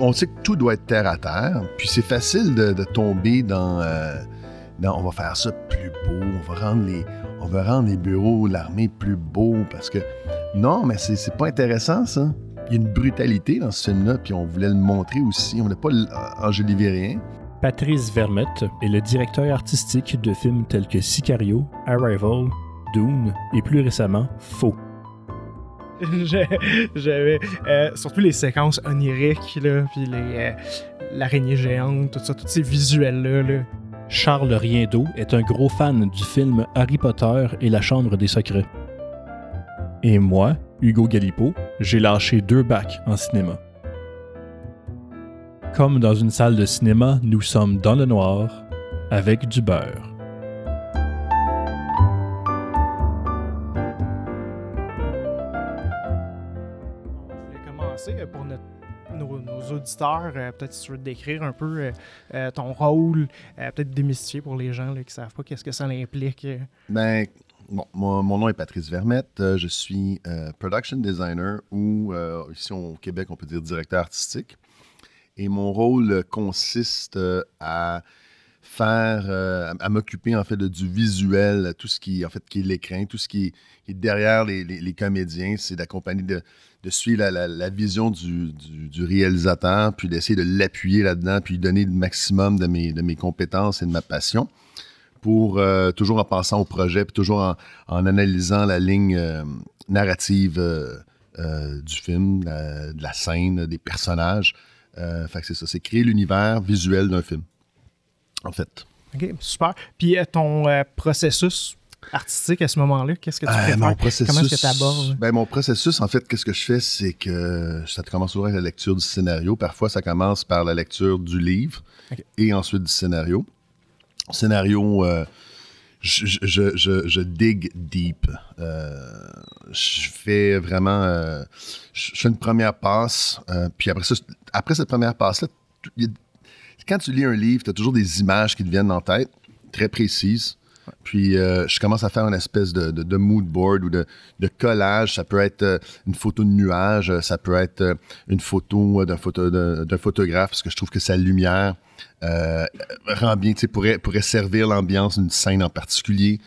on sait que tout doit être terre à terre, puis c'est facile de, tomber dans, euh, dans, on va faire ça plus beau, on va rendre les, on va rendre les bureaux de l'armée plus beaux parce que non, mais c'est, pas intéressant ça. Il y a une brutalité dans ce film-là, puis on voulait le montrer aussi. On n'a pas enjolivé rien. Patrice Vermette est le directeur artistique de films tels que Sicario, Arrival, Dune et plus récemment Faux. J'avais euh, surtout les séquences oniriques, là, puis euh, l'araignée géante, tout ça, tous ces visuels-là. Là. Charles Riendeau est un gros fan du film Harry Potter et la Chambre des Secrets. Et moi, Hugo Galipo, j'ai lâché deux bacs en cinéma. Comme dans une salle de cinéma, nous sommes dans le noir avec du beurre. Euh, pour nos, auditeurs, euh, peut-être si tu veux décrire un peu euh, ton rôle, peut-être démystifier pour les gens qui ne savent pas qu'est-ce que ça implique. Ben, bon, mon, nom est Patrice Vermette. je suis production designer ou ici au Québec, on peut dire directeur artistique. Et mon rôle consiste à faire, à, m'occuper en fait de, du visuel, tout ce qui en fait qui est l'écran, tout ce qui est, derrière les, les comédiens, c'est d'accompagner de, de suivre la, vision du, réalisateur, puis d'essayer de l'appuyer là-dedans, puis donner le maximum de mes, compétences et de ma passion, pour euh, toujours en pensant au projet, puis toujours en, analysant la ligne euh, narrative euh, du film, de la scène, des personnages. fait que c'est ça, c'est créer l'univers visuel d'un film, en fait. OK, super. Puis ton processus artistique à ce moment-là? Qu'est-ce que tu fais? Euh, Comment est-ce que tu abordes? Ben, mon processus, en fait, qu'est-ce que je fais? C'est que ça commence toujours avec la lecture du scénario. Parfois, ça commence par la lecture du livre et ensuite du scénario. Scénario, euh, je, je, je, je, dig deep. Euh, je fais vraiment... je fais une première passe, puis après, ça, après cette première passe-là, quand tu lis un livre, tu as toujours des images qui te viennent en tête, très précises. Puis euh, je commence à faire une espèce de, mood board ou de, collage. Ça peut être euh, une photo de nuage, euh, ça peut être une photo d'un photo, photographe, parce que je trouve que sa lumière rend bien, pourrait, pourrait servir l'ambiance d'une scène en particulier.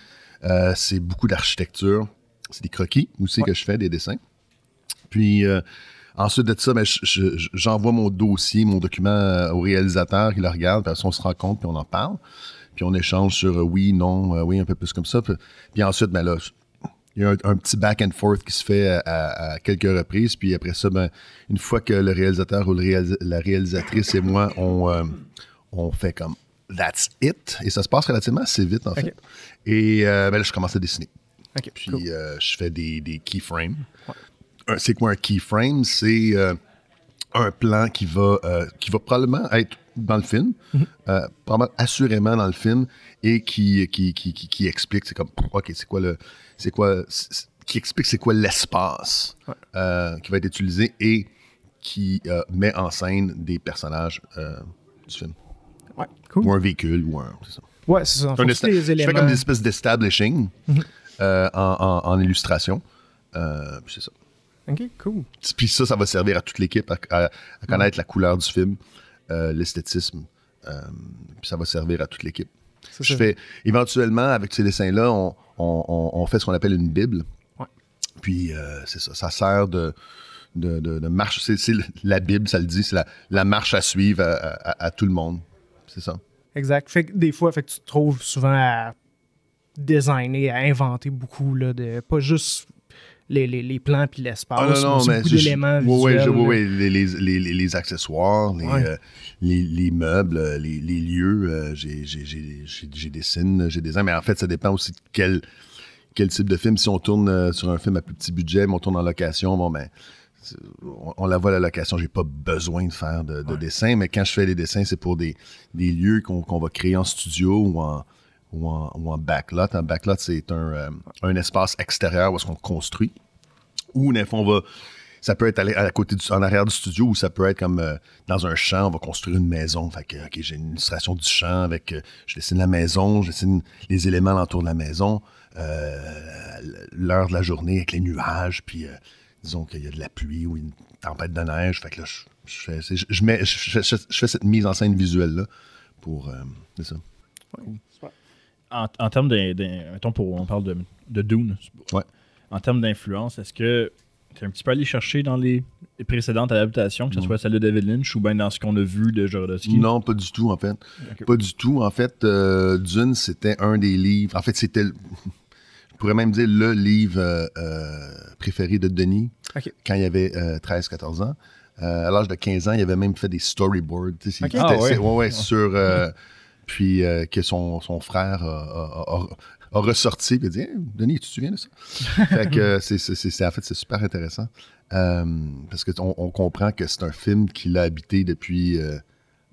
c'est beaucoup d'architecture. C'est des croquis aussi que je fais, des dessins. Puis ensuite de ça, ben, j'envoie mon dossier, mon document au réalisateur qui le regarde, puis on se rend compte, puis on en parle puis on échange sur euh, oui, non, euh, oui, un peu plus comme ça. Puis, ensuite, ben là, il y a un, petit back and forth qui se fait à, quelques reprises. Puis après ça, ben, une fois que le réalisateur ou la réalisatrice et moi, on, euh, on fait comme that's it. Et ça se passe relativement assez vite, en fait. Et ben là, je commence à dessiner. puis je fais des, des keyframes. C'est quoi un keyframe? C'est un plan qui va, qui va probablement être dans le film, euh, assurément dans le film, et qui, qui, qui, qui, explique, c'est comme, OK, c'est quoi le. C'est quoi. Qui explique c'est quoi l'espace euh, qui va être utilisé et qui euh, met en scène des personnages du film. Ouais, cool. Ou un véhicule, ou un. C'est ça. Ouais, c'est ça. je fais comme des espèces d'establishing mhm. en, en, illustration. puis c'est ça. OK, cool. Puis ça, ça va servir à toute l'équipe à, connaître la couleur du film, euh, l'esthétisme. Euh, puis ça va servir à toute l'équipe. Je fais éventuellement avec ces dessins-là, on, on, fait ce qu'on appelle une bible. Puis euh, c'est ça, ça sert de, de, de, marche. C'est la Bible, ça le dit, c'est la, la, marche à suivre à, tout le monde. C'est ça. Exact. Fait que des fois, fait que tu te trouves souvent à designer, à inventer beaucoup, là, de, pas juste les, les, les plans puis l'espace. Ah, non, non, mais beaucoup d'éléments Oui, oui, les, les, les, accessoires, euh, les, meubles, euh, les, lieux. Euh, j'ai dessine, j'ai des mais en fait, ça dépend aussi de quel, quel type de film. Si on tourne sur un film à plus petit budget, mais on tourne en location, bon, ben, on, la voit à la location, j'ai pas besoin de faire de, dessin, mais quand je fais des dessins, c'est pour des, des lieux qu'on va créer en studio ou en, ou en, backlot. Un backlot, c'est un, euh, un, espace extérieur où est-ce qu'on construit. Ou, on va. Ça peut être à, côté du, en arrière du studio ou ça peut être comme euh, dans un champ, on va construire une maison. Fait que, j'ai une illustration du champ avec. Euh, je dessine la maison, je dessine les éléments autour de la maison, l'heure de la journée avec les nuages, puis disons qu'il y a de la pluie ou une tempête de neige. Fait que là, je, mets, je, fais cette mise en scène visuelle-là pour. c'est ça. En, en, termes de, Mettons, pour, on parle de, de Dune. Ouais. En termes d'influence, est-ce que tu es un petit peu allé chercher dans les, précédentes adaptations, que ce soit celle de David Lynch ou bien dans ce qu'on a vu de Jodorowsky? Non, pas du tout, en fait. Pas du tout. En fait, euh, Dune, c'était un des livres. En fait, c'était. Je pourrais même dire le livre euh, euh, préféré de Denis quand il avait 13-14 ans. à l'âge de 15 ans, il avait même fait des storyboards. Okay. Ah, ouais. ouais, sur. Puis que son, son frère a, a ressorti et dit Denis, tu te souviens de ça? Fait que c'est, en fait, c'est super intéressant. Euh, parce qu'on on comprend que c'est un film qu'il a habité depuis euh,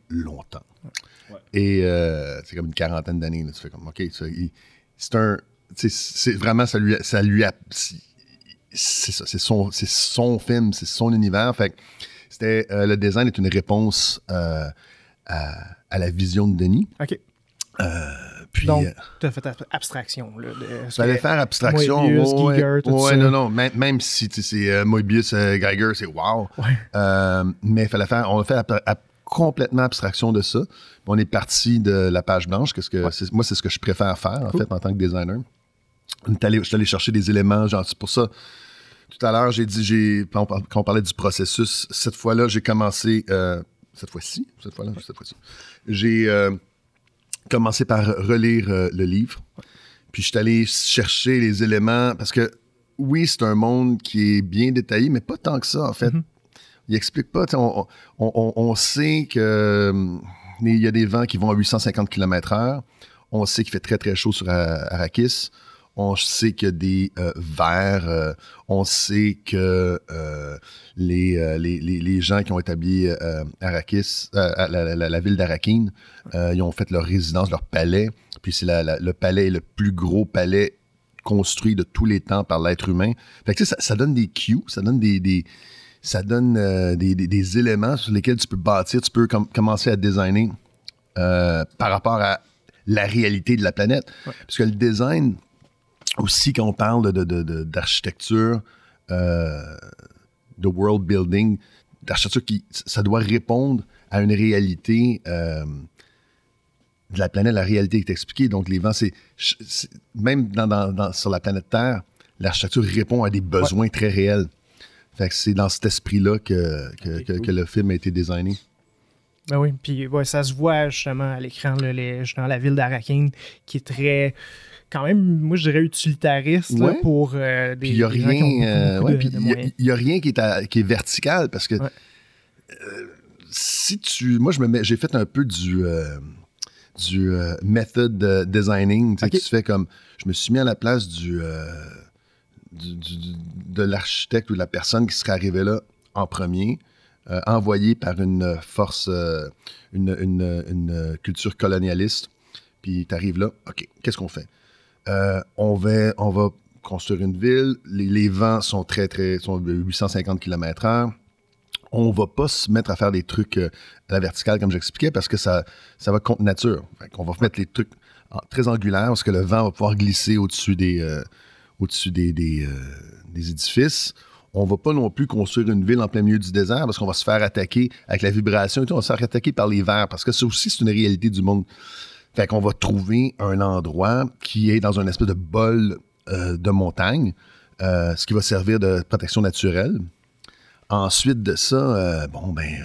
longtemps. Et euh, c'est comme une quarantaine d'années. Tu fais comme, OK, c'est un. C'est vraiment, ça lui, ça lui a. C'est ça, c'est son, son film, c'est son univers. Fait c'était, le design est une réponse à, à, la vision de Denis. OK. Puis, Donc, euh, tu as fait abstraction. Là, fallait faire abstraction. Moebius, ouais, Giger, tout ouais, non, non. Même, même si c'est euh, Moebius, euh, Geiger, c'est wow. Ouais. mais fallait faire, on a fait complètement abstraction de ça. On est parti de la page blanche. Qu'est-ce que moi, c'est ce que je préfère faire, en fait, en tant que designer. je suis allé chercher des éléments, genre, c'est pour ça. Tout à l'heure, j'ai dit, j'ai, quand on parlait du processus, cette fois-là, j'ai commencé, cette fois-ci, cette fois-là, cette fois-ci, j'ai commencé par relire euh, le livre. Puis je suis allé chercher les éléments parce que oui, c'est un monde qui est bien détaillé, mais pas tant que ça, en fait. Mm-hmm. Il explique pas. On, sait que euh, il y a des vents qui vont à 850 km/h. On sait qu'il fait très, très chaud sur Arrakis. On sait qu'il y a des euh, vers. Euh, on sait que euh, les, les, gens qui ont établi Arrakis, la, ville d'Arakine, ils ont fait leur résidence, leur palais. Puis c'est le palais le plus gros palais construit de tous les temps par l'être humain. Fait que, ça, ça, donne des cues, ça donne des, ça donne des, éléments sur lesquels tu peux bâtir, tu peux commencer à designer par rapport à la réalité de la planète. Parce que le design, aussi quand on parle d'architecture, de, euh, de world building, d'architecture qui, ça doit répondre à une réalité euh, de la planète, la réalité est expliquée. Donc les vents, c'est même dans, sur la planète Terre, l'architecture répond à des besoins très réels. Fait que c'est dans cet esprit-là que, que, le film a été designé. Ben oui, puis ça se voit justement à l'écran, dans la ville d'Arakine, qui est très quand même, moi, je dirais utilitariste pour euh, des, Il n'y a, rien qui est, qui est vertical parce que euh, si tu. Moi, je me j'ai fait un peu du. Euh, du method designing. Tu, fais comme. Je me suis mis à la place du, de l'architecte ou de la personne qui serait arrivée là en premier. envoyé par une force, une, une, culture colonialiste, puis tu arrives là, OK, qu'est-ce qu'on fait? Euh, on, va, on va construire une ville. Les, vents sont très, très. sont de 850 km/h. On va pas se mettre à faire des trucs euh, à la verticale, comme j'expliquais, parce que ça, ça va contre nature. on va mettre les trucs très angulaires, parce que le vent va pouvoir glisser au-dessus des, euh, au-dessus des, des, des édifices on va pas non plus construire une ville en plein milieu du désert parce qu'on va se faire attaquer avec la vibration et tout, on va se faire attaquer par les vers parce que ça aussi, c'est une réalité du monde. Fait qu'on va trouver un endroit qui est dans un espèce de bol euh, de montagne, euh, ce qui va servir de protection naturelle. Ensuite de ça, euh, bon, ben,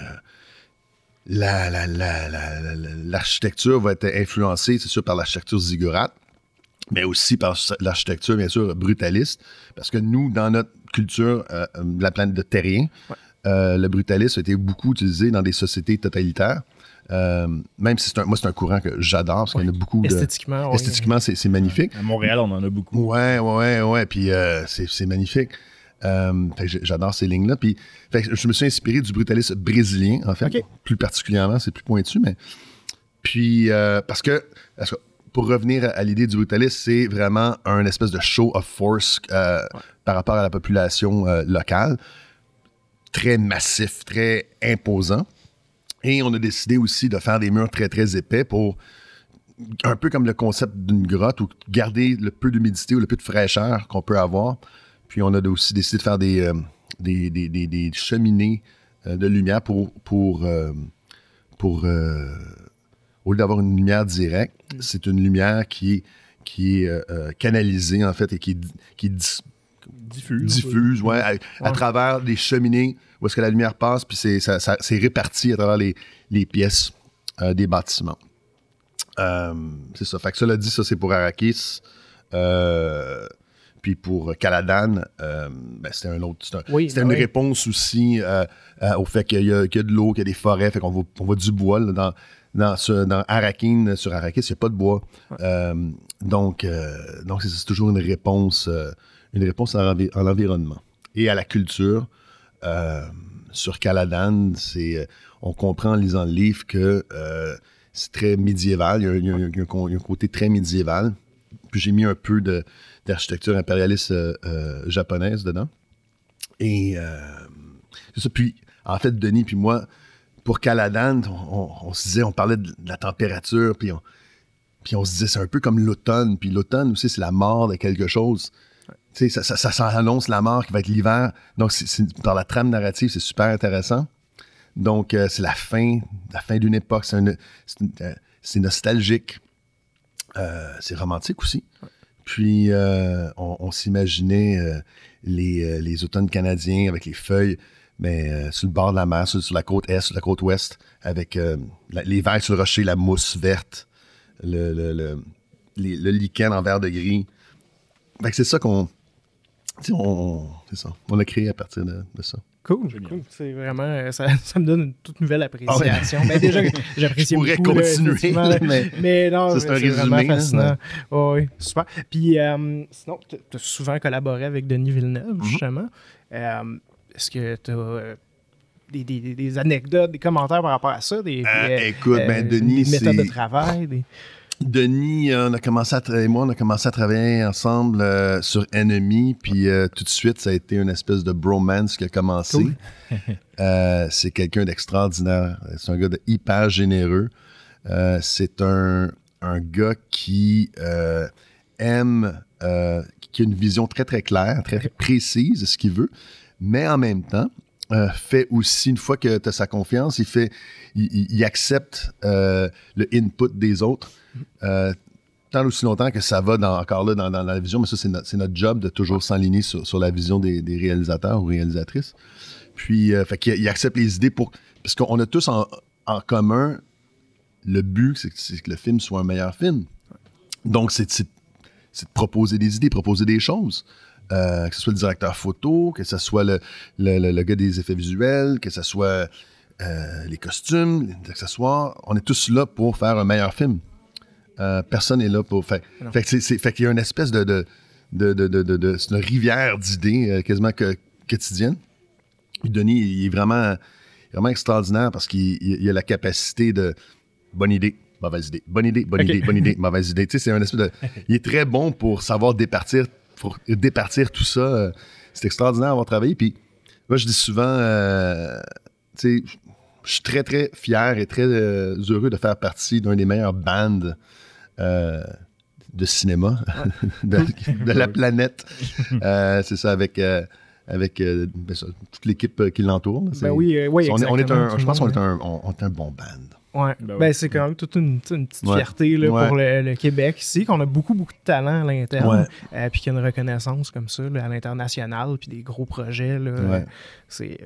l'architecture va être influencée, c'est sûr, par l'architecture ziggurate, mais aussi par l'architecture, bien sûr, brutaliste, parce que nous, dans notre culture, la planète de terrien, le brutalisme a été beaucoup utilisé dans des sociétés totalitaires. Euh, même si c'est un, moi, c'est un courant que j'adore parce qu'il y en a beaucoup. Esthétiquement, Esthétiquement, c'est, magnifique. À Montréal, on en a beaucoup. Ouais, ouais, ouais. Puis euh, c'est, magnifique. Euh, j'adore ces lignes-là. Puis je me suis inspiré du brutalisme brésilien, en fait. Plus particulièrement, c'est plus pointu, mais. Puis, parce que, pour revenir à, l'idée du brutalisme, c'est vraiment un espèce de show of force par rapport à la population locale. Très massif, très imposant. Et on a décidé aussi de faire des murs très, très épais pour, un peu comme le concept d'une grotte, ou garder le peu d'humidité ou le peu de fraîcheur qu'on peut avoir. Puis on a aussi décidé de faire des, euh, des, cheminées de lumière pour, pour, pour au lieu d'avoir une lumière directe, mm. c'est une lumière qui, qui est canalisée, en fait, et qui, qui diffuse, diffuse ouais, à, travers les cheminées où est-ce que la lumière passe, puis c'est, ça, c'est réparti à travers les, les pièces des bâtiments. c'est ça. Fait que cela dit, ça, c'est pour Arrakis. Euh, puis pour Caladan, euh, ben, c'était un autre. C'était, une réponse aussi euh, au fait qu'il y, a, de l'eau, qu'il y a des forêts, fait qu'on on voit du bois dans, dans, ce, dans Arakin, sur Arrakis, il n'y a pas de bois. donc, donc c'est, toujours une réponse, une réponse à, l'environnement et à la culture. sur Caladan, c'est, on comprend en lisant le livre que c'est très médiéval. Il y, a, un, côté très médiéval. Puis j'ai mis un peu d'architecture impérialiste euh, euh, japonaise dedans. Et euh, c'est ça. Puis, en fait, Denis puis moi, pour Caladan, on, se disait, on parlait de, la température, puis on, puis on se disait, c'est un peu comme l'automne. Puis l'automne aussi, c'est la mort de quelque chose. Tu sais, ça, ça, annonce la mort qui va être l'hiver. Donc, dans la trame narrative, c'est super intéressant. Donc, c'est la fin, la fin d'une époque. C'est nostalgique. Euh, c'est romantique aussi. Puis, euh, on, s'imaginait euh, les, automnes canadiens avec les feuilles, mais sur le bord de la mer, sur, la côte est, sur la côte ouest, avec les verres sur le rocher, la mousse verte, le, le, lichen en verre de gris. c'est ça qu'on. On, ça. On a créé à partir de ça. Cool, cool. C'est vraiment, euh, ça, ça, me donne une toute nouvelle appréciation. Mais déjà, j'apprécie beaucoup. continuer, mais, mais, non, c'est vraiment hein, fascinant. oui, super. Puis, euh, sinon, tu as souvent collaboré avec Denis Villeneuve, mm-hmm. justement. Euh, est-ce que tu as des, des, des, anecdotes, des commentaires par rapport à ça? Des, écoute, ben, Denis, des méthodes de travail? Des... Denis, on a commencé à et moi, on a commencé à travailler ensemble euh, sur Enemy, puis euh, tout de suite, ça a été une espèce de bromance qui a commencé. Euh, c'est quelqu'un d'extraordinaire. C'est un gars de hyper généreux. c'est un, un, gars qui aime, qui a une vision très, très claire, très, très précise de ce qu'il veut, mais en même temps, fait aussi, une fois que tu as sa confiance, il fait, il accepte le input des autres euh, tant aussi longtemps que ça va encore là dans, la vision, mais ça, c'est, notre job de toujours s'enligner sur, la vision des, réalisateurs ou réalisatrices. Puis, euh, fait qu'il accepte les idées pour. Parce qu'on a tous en, commun le but, c'est, que le film soit un meilleur film. Donc, c'est, de proposer des idées, proposer des choses. Euh, que ce soit le directeur photo, que ce soit le, le, gars des effets visuels, que ce soit les costumes, les accessoires. On est tous là pour faire un meilleur film. Euh, personne n'est là pour. Fait, fait, fait qu'il y a une espèce de. de, de, de c'est une rivière d'idées euh, quasiment que, quotidienne. Denis, il est vraiment, vraiment extraordinaire parce qu'il a la capacité de. Bonne idée, mauvaise idée. Bonne idée, bonne idée, bonne idée, mauvaise idée. Tu sais, c'est un espèce de. Il est très bon pour savoir départir, pour départir tout ça. Euh, c'est extraordinaire d'avoir travaillé. Puis, moi, je dis souvent, tu sais, je suis très, très fier et très heureux de faire partie d'un des meilleurs bands euh, de cinéma de, la planète. Euh, c'est ça, avec, euh, avec ben toute l'équipe qui l'entoure. Ben oui, oui on, on est un, Je pense qu'on est un, on, est un bon band. Ouais. Ben, ben c'est quand même toute une, petite fierté là, pour le, Québec ici, qu'on a beaucoup, beaucoup de talent à l'interne, puis qu'il y a une reconnaissance comme ça à l'international, puis des gros projets. Là, c'est...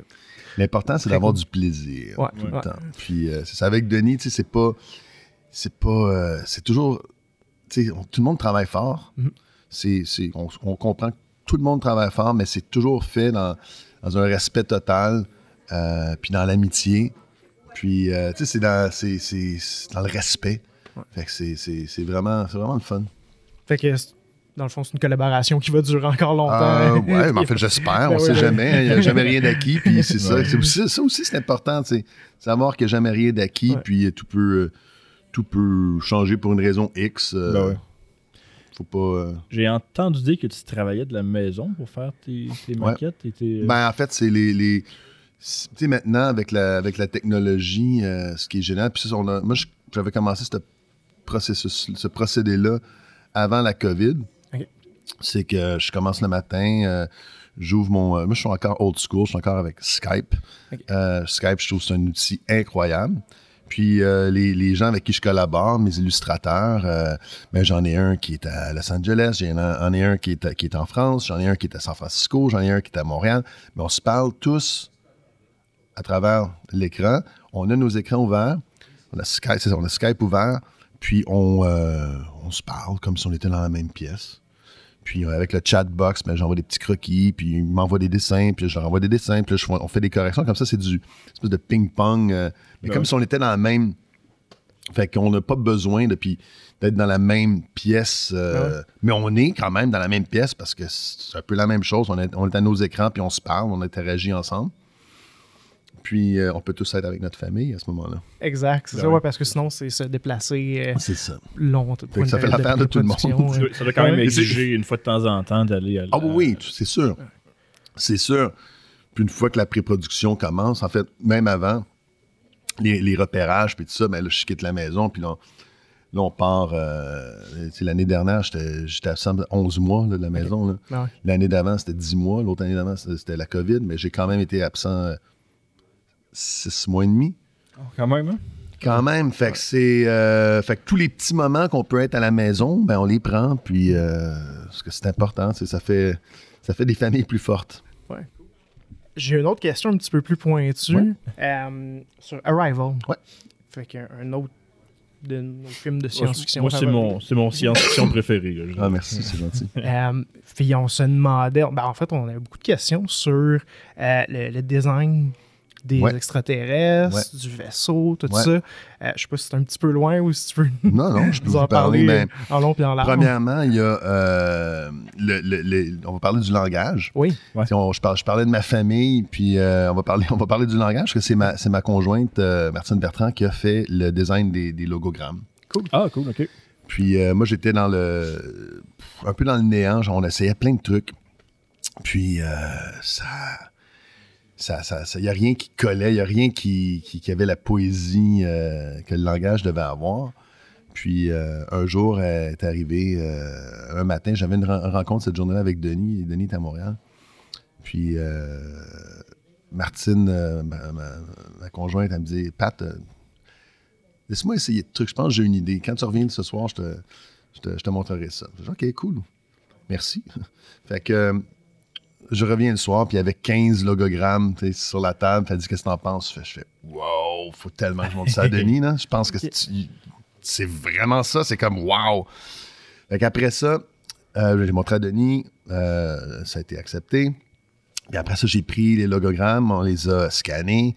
L'important, c'est d'avoir du plaisir tout le temps. Puis c'est ça, avec Denis, tu sais, c'est pas c'est pas. Euh, c'est toujours. tout le monde travaille fort. Mhm. c'est, on, comprend que tout le monde travaille fort, mais c'est toujours fait dans, un respect total, euh, puis dans l'amitié. Puis, euh, tu sais, c'est dans, dans le respect. Fait que c'est, vraiment, vraiment le fun. Fait que, dans le fond, c'est une collaboration qui va durer encore longtemps. Euh, ouais, mais en fait, j'espère. on ne sait jamais. Il n'y a jamais rien d'acquis. Puis c'est ça. ça aussi, c'est important. Savoir qu'il n'y a jamais rien d'acquis. Puis tout peut tout peut changer pour une raison X. Euh, ben faut pas. Euh, J'ai entendu dire que tu travaillais de la maison pour faire tes, maquettes. Euh, ben, en fait, c'est les. Sais, maintenant, avec la, avec la technologie, ce qui est génial, puis ça, on a, moi, j'avais commencé ce processus, ce procédé-là avant la COVID. C'est que je commence le matin, j'ouvre mon. moi, je suis encore old school, je suis encore avec Skype. Skype, je trouve que c'est un outil incroyable. Puis les, gens avec qui je collabore, mes illustrateurs, ben, j'en ai un qui est à Los Angeles, j'en ai un qui est, qui est en France, j'en ai un qui est à San Francisco, j'en ai un qui est à Montréal. Mais on se parle tous à travers l'écran. On a nos écrans ouverts, on a Skype, on a Skype ouvert, puis on, euh, on, se parle comme si on était dans la même pièce. Puis euh, avec le chat box, ben, j'envoie des petits croquis, puis il m'envoie des dessins, puis je leur envoie des dessins, puis on fait des corrections. Comme ça, c'est du espèce de ping-pong. Euh, mais comme si on était dans la même. Fait qu'on n'a pas besoin de, d'être dans la même pièce. Mais on est quand même dans la même pièce parce que c'est un peu la même chose. On est, on est à nos écrans, puis on se parle, on interagit ensemble. Puis euh, on peut tous être avec notre famille à ce moment-là. Exact, c'est ben ça, ouais, parce que sinon, c'est se déplacer euh, c'est ça. long. ça fait l'affaire de, tout le monde. Ça doit quand même exiger une fois de temps en temps d'aller à Ah oui, c'est sûr. C'est sûr. Puis une fois que la pré-production commence, en fait, même avant, les, repérages, puis tout ça, ben là, je quitte la maison, puis là, on, part. Euh, l'année dernière, j'étais absent 11 mois de la maison. Ah l'année d'avant, c'était 10 mois. L'autre année d'avant, c'était la COVID, mais j'ai quand même été absent six mois et demi. Oh, quand même, hein? Quand même. Fait que c'est. Euh, fait que tous les petits moments qu'on peut être à la maison, ben on les prend. Puis, euh, parce que c'est important, ça fait, ça fait des familles plus fortes. Ouais. J'ai une autre question un petit peu plus pointue. Euh, sur Arrival. Ouais. Fait qu'un autre de nos films de science-fiction. Moi, c'est mon, mon science-fiction préféré. ah, merci, c'est gentil. puis on se demandait, ben, en fait, on avait beaucoup de questions sur le, design des extraterrestres, du vaisseau, tout ça. Euh, je sais pas si c'est un petit peu loin ou si tu peux. Non, non, je peux vous en parler. mais en long et en large. Premièrement, il y a. Euh, le, on va parler du langage. Oui. On, je, je, parlais de ma famille, puis euh, on, va parler, on va parler du langage, parce que c'est ma, ma conjointe, Martine Bertrand, qui a fait le design des, des logogrammes. Cool. Ah, cool, OK. Puis moi, j'étais dans le. un peu dans le néant, genre, on essayait plein de trucs. Puis ça il n'y a rien qui collait, il n'y a rien qui, avait la poésie euh, que le langage devait avoir. Puis euh, un jour est arrivé, euh, un matin, j'avais une, rencontre cette journée-là avec Denis, et Denis est à Montréal. Puis Martine, ma, conjointe, elle me dit Pat, laisse-moi essayer de trucs, je pense que j'ai une idée. Quand tu reviens ce soir, je te, je te, je te montrerai ça. Je dis, OK, cool. Merci. fait que je reviens le soir, puis il y avait 15 logogrammes sur la table. Elle dit Qu'est-ce que t'en penses? Je fais Wow, faut tellement que je montre ça à Denis. Là. Je pense que c'est vraiment ça. C'est comme Wow. Fait qu'après ça, euh, j'ai montré à Denis. Euh, ça a été accepté. Puis après ça, j'ai pris les logogrammes, on les a scannés.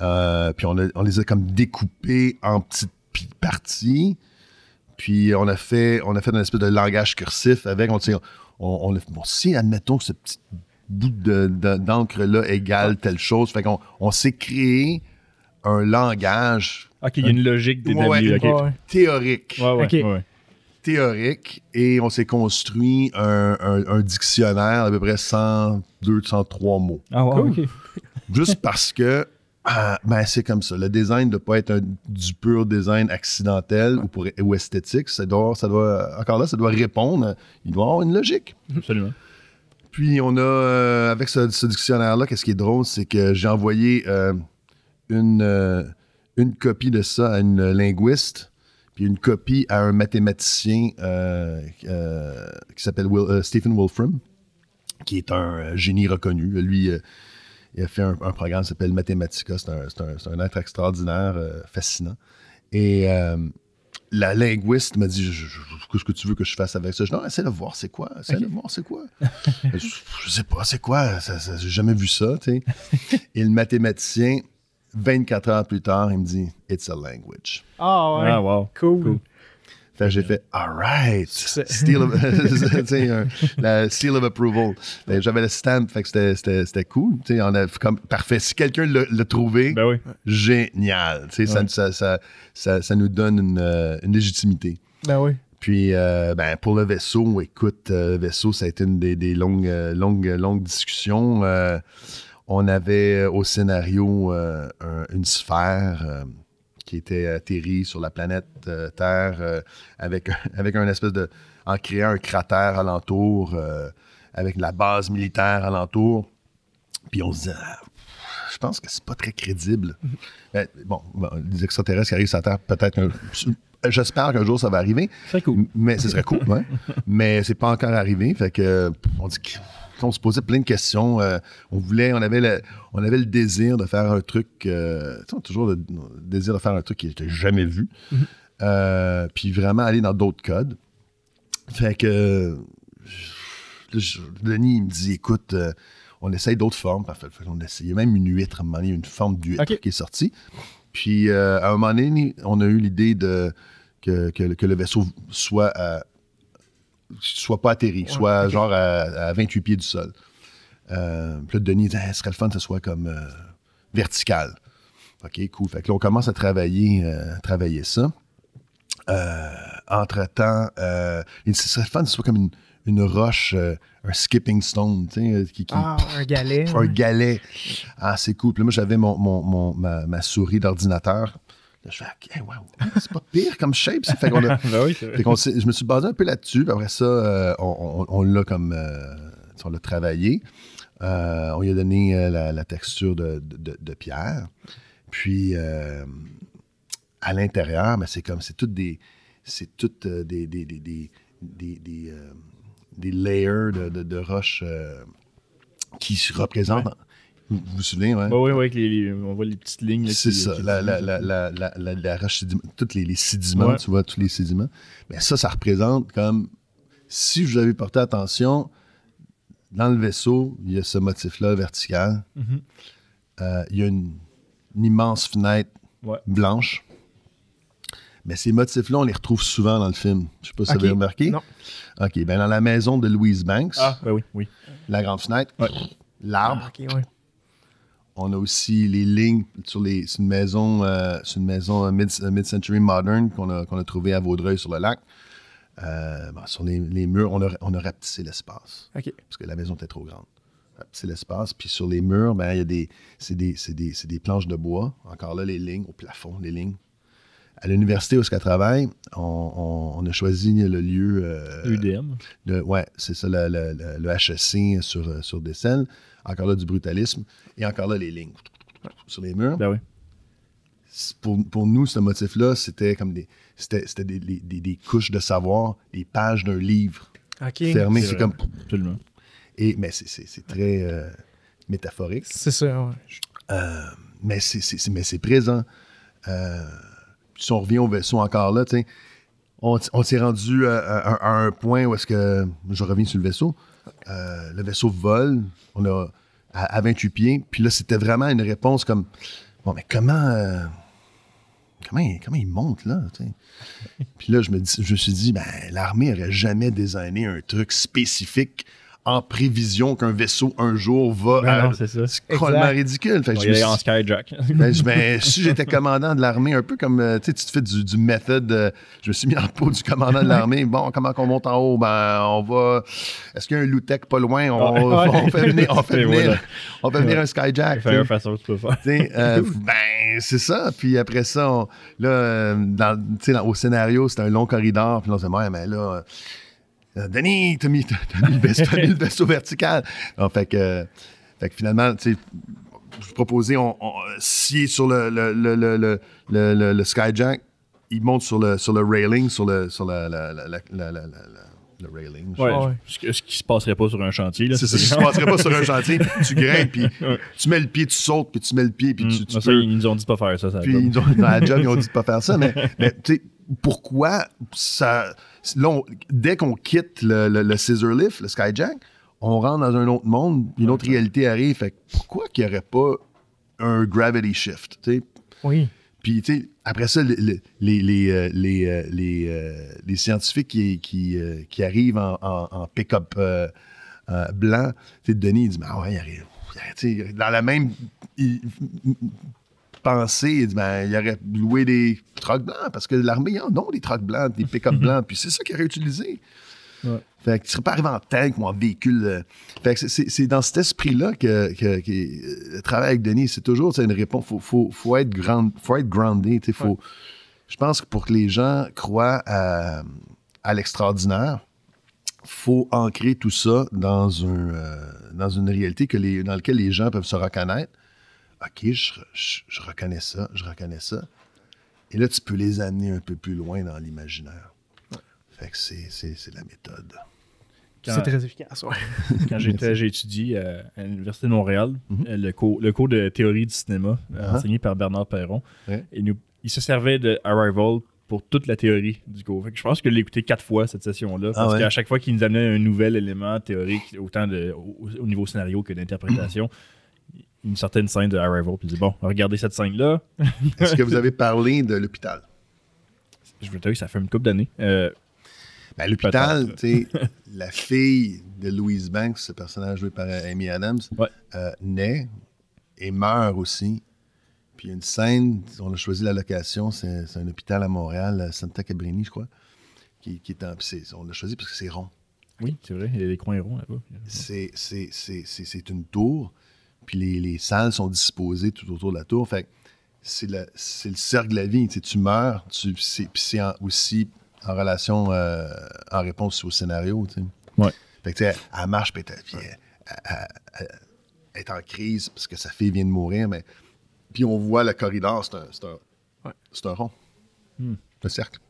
Euh, puis on, les a comme découpés en petites parties. Puis on a fait, on a fait une espèce de langage cursif avec. On, on, bon, si, admettons que ce petit bout d'encre-là égale telle chose, fait qu'on on, s'est créé un langage. OK, il y a une logique. Théorique. Théorique. Et on s'est construit un, dictionnaire à peu près 102, 103 mots. Ah OK. Juste parce que ah, ben c'est comme ça. Le design ne doit pas être du pur design accidentel ou, pour, ou esthétique. Ça doit, ça doit, encore là, ça doit répondre. Il doit avoir une logique. Absolument. Puis on a, euh, avec ce, dictionnaire-là, qu'est-ce qui est drôle, c'est que j'ai envoyé euh, une, euh, une copie de ça à une linguiste, puis une copie à un mathématicien qui s'appelle Stephen Wolfram, qui est un génie reconnu. Lui, il a fait un, programme qui s'appelle Mathematica. C'est un, être extraordinaire, euh, fascinant. Et euh, la linguiste m'a dit Qu'est-ce que tu veux que je fasse avec ça? Je dis Non, essaie de voir c'est quoi. Essaie de voir c'est quoi. je, je, sais pas, c'est quoi? J'ai jamais vu ça. Et le mathématicien, 24 heures plus tard, il me dit It's a language. Oh, ouais. Ah, wow. cool j'ai fait All right. Seal of, la seal of approval. J'avais le stamp, fait que c'était cool. On a, comme, parfait. Si quelqu'un l'a trouvé, ben génial. Ça, ça, ça, ça, nous donne une, euh, une légitimité. Ben oui. Puis, euh, ben, pour le vaisseau, écoute, euh, le vaisseau, ça a été une des, des longues, longues, longues discussions. on avait au scénario une sphère qui était atterri sur la planète euh, Terre euh, avec, avec un espèce de. en créant un cratère alentour. Euh, avec la base militaire alentour. Puis on se dit, ah, je pense que c'est pas très crédible. Mm-hmm. Bon, les extraterrestres qui arrivent sur la Terre, peut-être J'espère qu'un jour ça va arriver. Cool. Mais ce serait cool, mais c'est pas encore arrivé. Fait que on dit on se posait plein de questions. Euh, on voulait, on avait, le, on avait le désir de faire un truc, euh, toujours le, désir de faire un truc qui n'était jamais vu. Mm-hmm. Euh, puis vraiment aller dans d'autres codes. Fait que Denis, il me dit écoute, on essaye d'autres formes. Parfait. On a essayé même une huître, à un moment donné, une forme d'huître qui est sortie. Puis à un moment donné, on a eu l'idée de que, que, le vaisseau soit soit pas atterri, soit genre à, 28 pieds du sol. Euh, puis là, Denis dit, ce serait le fun que ce soit comme euh, vertical. OK, cool. Fait que là, on commence à travailler, euh, travailler ça. Entre-temps, il ce serait le fun que ce soit comme une, une roche, un skipping stone, tu sais. Qui, ah, un galet. Un galet. Ah, c'est cool. Puis là, moi, j'avais mon, mon, ma, ma, souris d'ordinateur je fais, OK, wow, c'est pas pire comme shape. Fait qu'on a, ben je me suis basé un peu là-dessus. Après ça, euh, on, l'a comme. Euh, on l'a travaillé. Euh, on lui a donné la, texture de, pierre. Puis, à l'intérieur, mais ben, c'est comme. C'est toutes des. C'est toutes des, des, des, des, des layers de, roches qui se représentent. Vous vous souvenez, ouais? oui, oui, on voit les petites lignes. C'est ça, la, la, la, la, roche tous les, sédiments, tu vois, tous les sédiments. Mais ça, ça représente comme, si vous avez porté attention, dans le vaisseau, il y a ce motif-là vertical. Mm-hmm. Euh, il y a une, immense fenêtre blanche. Mais ces motifs-là, on les retrouve souvent dans le film. Je ne sais pas si vous avez remarqué. Non. OK. Ben dans la maison de Louise Banks. Ah, ben oui, oui. La grande fenêtre. L'arbre. Ah, OK, oui. On a aussi les lignes sur les. C'est une maison, euh, une maison euh, euh, mid-century modern qu'on a, trouvée à Vaudreuil sur le lac. sur les, murs, on a, on a rapetissé l'espace. Parce que la maison était trop grande. Rapetissé l'espace. Puis sur les murs, ben, il y a des. C'est des, des, des, planches de bois. Encore là, les lignes au plafond, les lignes. À l'université où elle travaille, on, on, a choisi le lieu. UDM. ouais, c'est ça, le, le, le, HEC sur, sur Dessel. Encore là, du brutalisme. Et encore là, les lignes sur les murs. Ben oui. Pour, pour, nous, ce motif-là, c'était comme des, c'était, des, des, des, couches de savoir, des pages d'un livre fermé. C'est comme. Absolument. Et, mais c'est, très euh, métaphorique. C'est ça, oui. Euh, mais, c'est, mais c'est présent. Euh, si on revient au vaisseau encore là, on, on s'est rendu à, un point où est-ce que. Je reviens sur le vaisseau. Le vaisseau vole. On a à, 28 pieds. Puis là, c'était vraiment une réponse comme Bon, mais comment. Euh, comment, il monte là? Puis là, je me, dis, je me suis dit, ben, l'armée n'aurait jamais designé un truc spécifique en prévision qu'un vaisseau un jour va. c'est ça. C'est complètement ridicule. Fait que en Skyjack. ben, ben, si j'étais commandant de l'armée, un peu comme euh, tu te fais du, du méthode, euh, je me suis mis en peau du commandant de l'armée. Bon, comment qu'on monte en haut? Ben, on va. Est-ce qu'il y a un lootech pas loin? On, fait venir, on fait venir, on fait venir un Skyjack. Faire façon tu peux faire. Euh, ben, c'est ça. Puis après ça, là, dans, au scénario, c'est un long corridor. Puis là, on se dit, mais là euh, Denis, t'as mis, mis, le vaisseau vertical. fait, que, fait que finalement, tu sais, je proposais, on, on, si sur le, le, le, le, le, Skyjack, il monte sur le, sur le railing, sur le, sur la, la, la, le railing. Ouais, Ce, ce, qui se passerait pas sur un chantier. C'est ça, ce qui se passerait pas sur un chantier. Tu grimpes, puis tu mets le pied, tu sautes, puis tu mets le pied, puis tu, tu ça, Ils nous ont dit de pas faire ça. ça puis ils ont, dans la job, ils ont dit de pas faire ça. Mais, mais tu sais, pourquoi ça dès qu'on quitte le, le, scissor lift, le skyjack, on rentre dans un autre monde, une autre réalité arrive. Fait pourquoi qu'il n'y aurait pas un gravity shift? Oui. Puis, tu sais, après ça, les, les, les, euh, les, euh, euh, les, scientifiques qui, qui, qui arrivent en, en, pick-up blanc, tu sais, Denis, il dit, ah ouais, il arrive. Dans la même dit, ben, il aurait loué des trucks blancs parce que l'armée en a des trucks blancs, des pick-up blancs, puis c'est ça qu'il aurait utilisé. Ouais. Fait que tu serais pas arrivé en tank ou en véhicule. Euh. Fait que c'est dans cet esprit-là que, que, que, le travail avec Denis, c'est toujours une réponse. Faut, faut, faut, être grand, faut être groundé. Faut, Je pense que pour que les gens croient à, à l'extraordinaire, faut ancrer tout ça dans, un, euh, dans une réalité que les, dans laquelle les gens peuvent se reconnaître. OK, je, reconnais ça, je reconnais ça. Et là, tu peux les amener un peu plus loin dans l'imaginaire. Fait que c'est la méthode. C'est très efficace, ouais. Quand j'ai étudié à l'Université de Montréal, mhm. euh, le, cours, le cours de théorie du cinéma, uh-huh. enseigné par Bernard Perron, et nous, il se servait de Arrival pour toute la théorie du cours. je pense que je l'ai écouté quatre fois cette session-là. Ah parce qu'à chaque fois qu'il nous amenait un nouvel élément théorique, autant de, au, niveau scénario que d'interprétation, une certaine scène de Arrival. Puis il dit Bon, regardez cette scène-là. Est-ce que vous avez parlé de l'hôpital? Je veux dire, ça fait une couple d'années. Euh, ben, l'hôpital, tu sais, la fille de Louise Banks, ce personnage joué par Amy Adams, euh, naît et meurt aussi puis il y a une scène, on a choisi la location, c'est un hôpital à Montréal, Santa Cabrini, je crois, qui, qui est en. on l'a choisi parce que c'est rond. Oui, c'est vrai, il y a des coins ronds là-bas. C'est une tour, puis les, les, salles sont disposées tout autour de la tour. Fait c'est le, le cercle de la vie. Tu, tu meurs, tu, puis c'est aussi en relation, euh, en réponse au scénario. Tu sais. ouais. Fait que, tu sais, elle marche, puis elle, elle, est en crise parce que sa fille vient de mourir, mais puis on voit le corridor, c'est un, c'est un, c'est un rond. Hmm. Un cercle.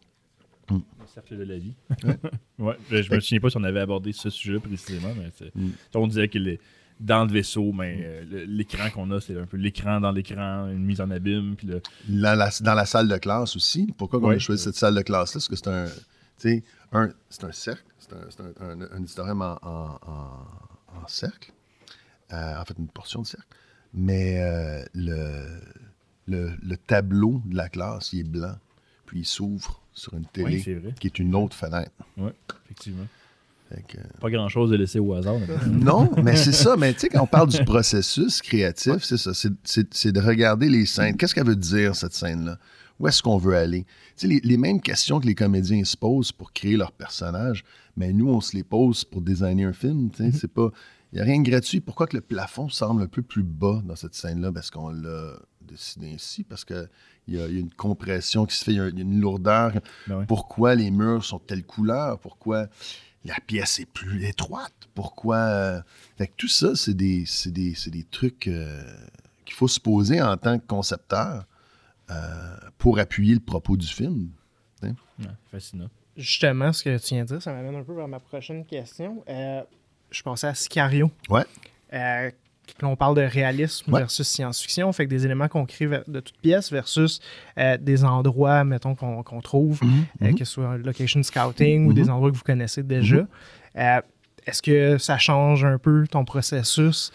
Hmm. Le cercle de la vie. ouais. Je, me souviens pas si on avait abordé ce sujet précisément, mais hmm. on disait que dans le vaisseau, mais euh, l'écran qu'on a, c'est un peu l'écran dans l'écran, une mise en abîme. Puis dans, la, dans, la, salle de classe aussi. Pourquoi on a choisi cette salle de classe-là? Parce que c'est un, un, un cercle, c'est un, un, un, en, en, cercle. Euh, en fait, une portion de cercle mais euh, le, le, tableau de la classe, il est blanc, puis il s'ouvre sur une télé qui est une autre fenêtre. Oui, effectivement. Pas grand-chose de laisser au hasard. non, mais c'est ça. Mais tu sais, quand on parle du processus créatif, c'est ça. C'est de regarder les scènes. Qu'est-ce qu'elle veut dire, cette scène-là? Où est-ce qu'on veut aller? Tu sais, les, les, mêmes questions que les comédiens se posent pour créer leur personnage, mais nous, on se les pose pour designer un film. Tu sais, mm-hmm. c'est pas... Il n'y a rien de gratuit. Pourquoi que le plafond semble un peu plus bas dans cette scène-là? Parce qu'on l'a décidé ainsi, parce qu'il y, a une compression qui se fait, il y a une lourdeur. Ben Pourquoi les murs sont de telle couleur? Pourquoi la pièce est plus étroite? Pourquoi... Euh, tout ça, c'est des, des, des, trucs euh, qu'il faut se poser en tant que concepteur euh, pour appuyer le propos du film. fascinant. Justement, ce que tu viens de dire, ça m'amène un peu vers ma prochaine question je pensais à Sicario. Ouais. Euh, on parle de réalisme versus science-fiction, fait que des éléments qu'on crée de toutes pièces versus euh, des endroits, mettons, qu'on trouve, mhm, euh, mhm. que ce soit location scouting ou des mhm. endroits que vous connaissez déjà. Est-ce que ça change un peu ton processus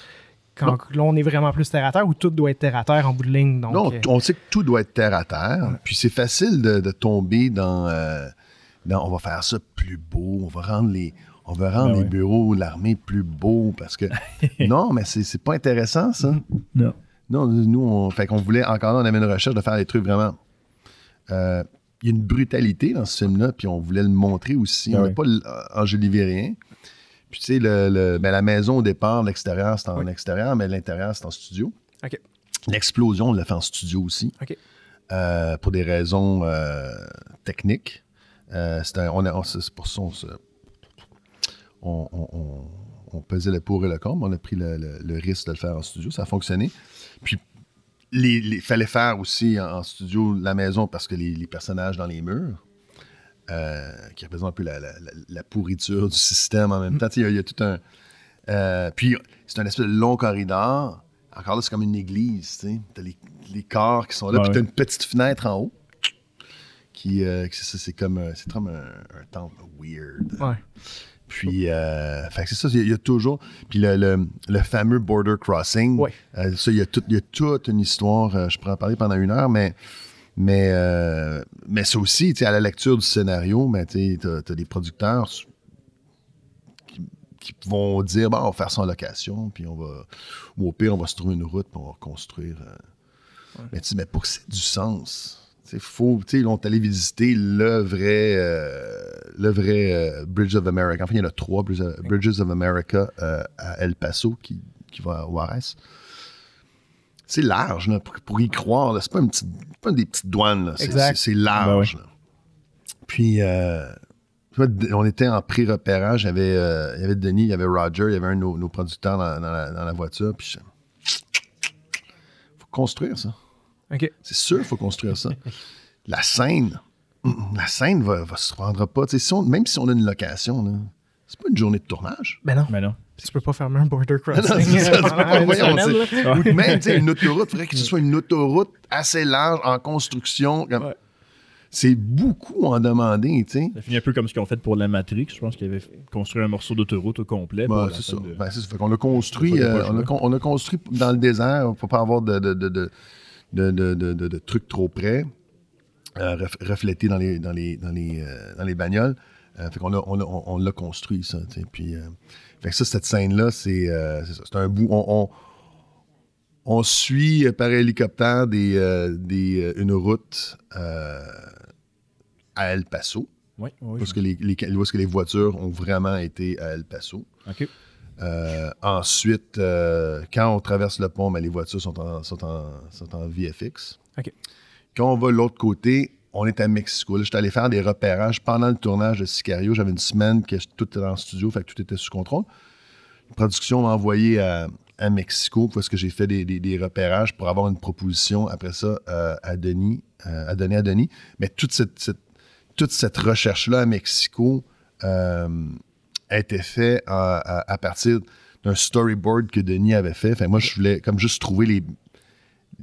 quand là, on est vraiment plus terre à terre ou tout doit être terre à terre en bout de ligne? non, on sait que tout doit être terre à terre. Puis c'est facile de, tomber dans, dans, on va faire ça plus beau, on va rendre les on veut rendre ben les bureaux, l'armée plus beaux parce que. non, mais c'est pas intéressant, ça. Non. Non, nous, on, fait qu'on voulait, encore là, on avait une recherche de faire des trucs vraiment. Euh, il y a une brutalité dans ce film-là, puis on voulait le montrer aussi. Ben on n'a pas enjolivé rien. Puis, tu sais, le, ben, la maison au départ, l'extérieur, c'est en extérieur, mais l'intérieur, c'est en studio. OK. L'explosion, on l'a fait en studio aussi. OK. Euh, pour des raisons euh, techniques. c'est pour ça qu'on on, pesait le pour et le contre. On a pris le, risque de le faire en studio. Ça a fonctionné. Puis, il fallait faire aussi en, studio la maison parce que les, personnages dans les murs, euh, qui représentent un peu la, pourriture du système en même temps. Il y, a tout un. Euh, puis, c'est un espèce de long corridor. Encore là, c'est comme une église. Tu as les, corps qui sont là. puis, tu as une petite fenêtre en haut. Qui, euh, c'est comme, c'est comme un, un temple weird. Ouais. Puis, euh, c'est ça, il y, a toujours. Puis le, fameux border crossing, euh, ça, il y, a toute une histoire. Euh, je pourrais en parler pendant une heure, mais, mais, mais c'est aussi, à la lecture du scénario, mais tu as, des producteurs qui, vont dire, bon, on va faire ça en location, puis on va, ou au pire, on va se trouver une route, pour on va construire. Mais tu mais pour que c'est du sens faut, ils ont allé visiter le vrai, euh, le vrai euh, Bridge of America. Enfin, il y en a trois Bridges of America euh, à El Paso qui, qui va à Juarez. C'est large, pour, y croire. C'est pas, pas des petites douanes. C'est large. Ben Puis, on était en pré-repérage. Il y, avait, euh, il y avait Denis, il y avait Roger, il y avait un de nos, producteurs dans, la, voiture. Puis, faut construire ça. C'est sûr, il faut construire ça. la scène, la scène va, va se rendra pas. même si on a une location, c'est pas une journée de tournage. Ben non. Ben non. Tu peux pas fermer un border crossing. Ou même une autoroute, il faudrait que ce soit une autoroute assez large en construction. C'est beaucoup en demander, tu sais. Ça finit un peu comme ce qu'ils ont fait pour la Matrix. Je pense qu'ils avaient construit un morceau d'autoroute au complet. Ben, c'est ça. Ben, ça. Fait qu'on a construit, euh, on, a, on, a, construit dans le désert pour pas avoir de, de, de, de trucs trop près, euh, reflétés dans les, dans les, dans les, euh, dans les bagnoles. Euh, fait qu'on on, l'a construit, ça. Puis, euh, fait que ça, cette scène-là, c'est, c'est un bout. On, suit par hélicoptère des, une route à El Paso. Oui, oui. Parce que les, les, que les voitures ont vraiment été à El Paso. OK. Ensuite, quand on traverse le pont, ben, les voitures sont en, sont en, sont en VFX. Quand on va de l'autre côté, on est à Mexico. J'étais allé faire des repérages pendant le tournage de Sicario. J'avais une semaine que tout était en studio, fait que tout était sous contrôle. La production m'a envoyé à, Mexico parce que j'ai fait des, repérages pour avoir une proposition après ça euh, à Denis, euh, à donner à Denis. Mais toute cette, toute cette recherche-là à Mexico euh, été faite à, partir d'un storyboard que Denis avait fait. Fait moi, je voulais comme juste trouver les,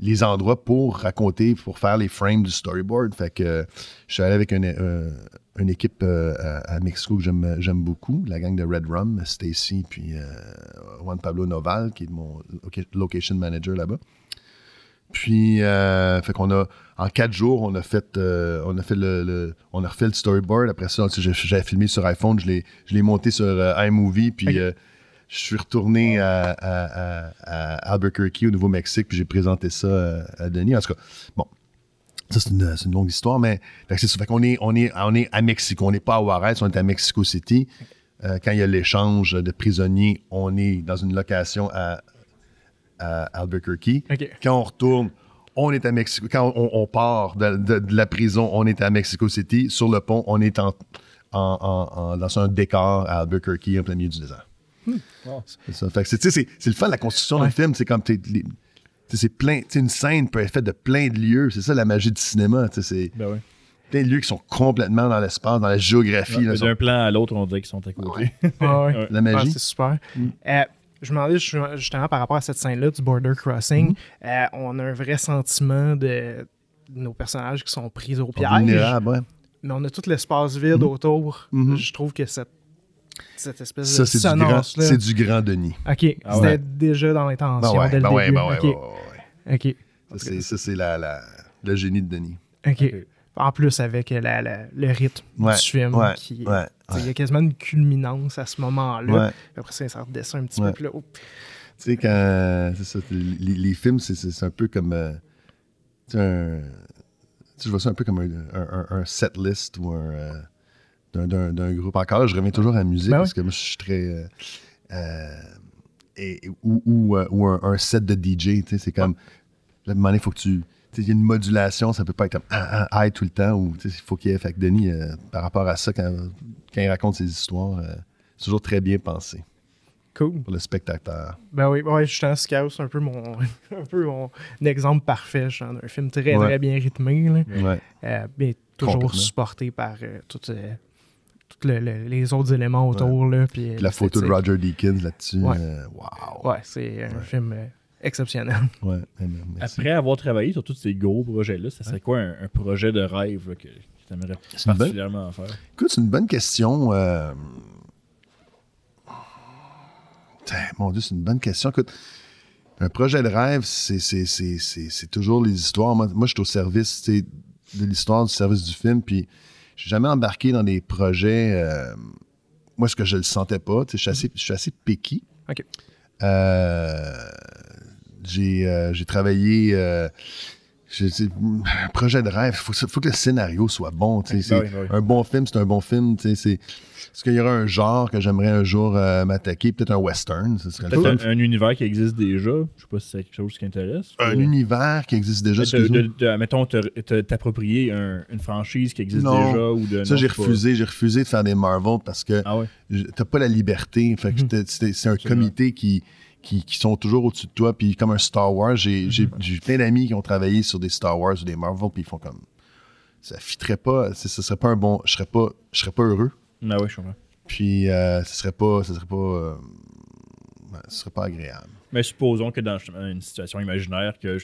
les endroits pour raconter, pour faire les frames du storyboard. Fait que je suis allé avec une, euh, équipe euh, à, Mexico que j'aime beaucoup, la gang de Red Rum, Stacy, puis euh, Juan Pablo Noval, qui est mon location manager là-bas. Puis, fait qu'on a, en quatre jours, on a fait, on a fait le, on a refait le storyboard. Après ça, j'avais filmé sur iPhone, je l'ai monté sur iMovie, puis je suis retourné à, Albuquerque, au Nouveau-Mexique, puis j'ai présenté ça à, Denis. En tout cas, bon, ça, c'est une, longue histoire, mais c'est ça. Fait qu'on est, on est, on est à Mexico. On n'est pas à Juarez, on est à Mexico City. Euh, quand il y a l'échange de prisonniers, on est dans une location à, Albuquerque. Quand on retourne, on est à Mexico. Quand on, part de, la prison, on est à Mexico City. Sur le pont, on est en, dans un décor à Albuquerque, en plein milieu du désert. Hmm. C'est ça. c'est, le fun, la construction d'un film. C'est comme. c'est plein. Une scène peut être faite de plein de lieux. C'est ça la magie du cinéma. C'est ben plein de lieux qui sont complètement dans l'espace, dans la géographie. D'un plan à l'autre, on dirait qu'ils sont à côté. La magie. c'est super. Hmm. Euh, je me demandais justement par rapport à cette scène-là du border crossing, hmm. euh, on a un vrai sentiment de nos personnages qui sont pris au piège. Mais on a tout l'espace vide autour. Je trouve que cette cette espèce ça, c'est du, grand, c'est du grand Denis. OK. Ah C'était déjà dans l'intention ben dès le ben début. Ben ouais, OK. Ça, c'est, c'est la, la, le génie de Denis. OK. En plus, avec la, la, le rythme du film. qui, Il y a quasiment une culminance à ce moment-là. Après ça, ça redescend un petit peu plus haut. Tu sais, quand. C'est ça, les, les, films, c'est, c'est un peu comme. Euh, tu sais, un, je vois ça un peu comme un, un, un set list ou un. Euh, d'un groupe. Encore je reviens toujours à la musique ben parce que moi, je suis très. Euh, euh, et, ou, ou, euh, un, set de DJ, tu sais, c'est comme. À un moment donné, il faut que tu. Il y a une modulation, ça peut pas être comme ah, ah, tout le temps, ou il faut qu'il y ait. Fait que Denis, par rapport à ça, quand, quand il raconte ses histoires, c'est toujours très bien pensé. Cool. Pour le spectateur. Ben oui, ouais, justement, Scout, c'est un peu mon, un peu mon exemple parfait. Genre, un film très, très bien rythmé. Là. Ouais. toujours supporté par tous les autres éléments autour. Là, puis, la photo de Roger Deakins là-dessus. Ouais, euh, ouais c'est un film euh, exceptionnel. Ouais, Après avoir travaillé sur tous ces gros projets-là, ça serait quoi un, projet de rêve que tu aimerais particulièrement faire? Écoute, c'est une bonne question. Euh, mon Dieu, c'est une bonne question. Écoute, un projet de rêve, c'est toujours les histoires. Moi, moi je suis au service de l'histoire, du service du film, puis j'ai jamais embarqué dans des projets. Euh, moi, ce que je le sentais pas. Je suis assez, je suis assez picky. OK. Euh, j'ai, euh, j'ai travaillé. un projet de rêve, il faut, que le scénario soit bon. Ben un bon film, c'est un bon film. Est-ce qu'il y aura un genre que j'aimerais un jour euh, m'attaquer? Peut-être un western. Peut-être un, univers qui existe déjà. Je sais pas si c'est quelque chose qui intéresse. Un univers qui existe déjà. De, mettons, t'approprier une franchise qui existe déjà. ou de, ça, j'ai refusé. J'ai refusé de faire des Marvel parce que ah t'as pas la liberté. Mhm. c'est un comité qui qui, sont toujours au-dessus de toi. Puis comme un Star Wars, j'ai mm-hmm. plein d'amis qui ont travaillé sur des Star Wars ou des Marvel, puis ils font comme ça fitterait pas, ce serait pas un bon, je serais pas, je serais pas heureux. Ah ouais, je comprends. Puis euh, ce serait pas, ce serait pas, euh, ce serait pas agréable. Mais supposons que dans une situation imaginaire que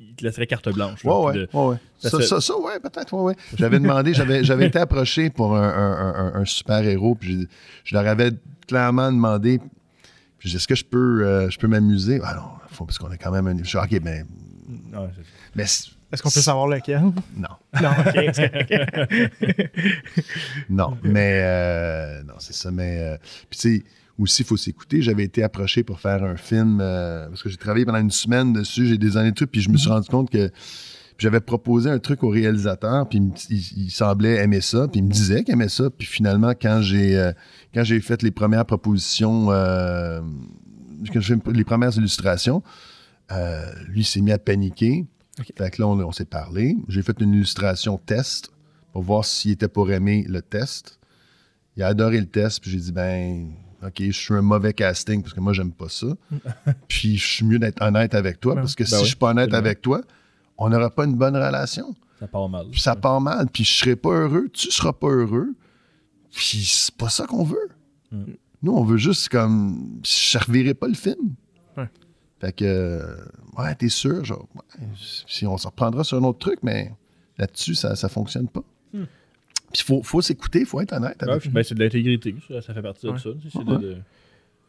il te laisserait carte blanche. Ouais, ouais, ouais, Ça, ça, ouais, peut-être, ouais, ouais. J'avais demandé, j'avais, j'avais été approché pour un, un, un, super héros, puis je leur avais clairement demandé, est-ce que je peux, euh, je peux m'amuser? Ah non, faut, parce qu'on est quand même un. Je suis OK, ben. mais. Est-ce qu'on peut savoir lequel? Non. Non, OK. non, mais. Euh, non, c'est ça, mais. Euh, puis, tu sais, aussi, il faut s'écouter. J'avais été approché pour faire un film, parce que j'ai travaillé pendant une semaine dessus, j'ai des années de trucs, puis je me suis mm-hmm. rendu compte que j'avais proposé un truc au réalisateur, puis il, semblait aimer ça, puis il me disait qu'il aimait ça. Puis finalement, quand j'ai euh, quand j'ai fait les premières propositions, euh, quand j'ai fait les premières illustrations, euh, lui s'est mis à paniquer. Fait que là, on, s'est parlé. J'ai fait une illustration test pour voir s'il était pour aimer le test. Il a adoré le test, puis j'ai dit, ben, OK, je suis un mauvais casting parce que moi, j'aime pas ça. puis je suis mieux d'être honnête avec toi parce que ben si je suis pas honnête avec toi, on n'aura pas une bonne relation. Ça part mal. Puis ça part mal, puis je serai pas heureux, tu seras pas heureux. Puis c'est pas ça qu'on veut. Mm. Nous, on veut juste comme. Je reverrai pas le film. Fait que, ouais, t'es sûr, genre, si on se reprendra sur un autre truc, mais là-dessus, ça, ça fonctionne pas. Mm. Puis il faut, faut s'écouter, il faut être honnête. Avec ben, c'est de l'intégrité, ça, fait partie de ça.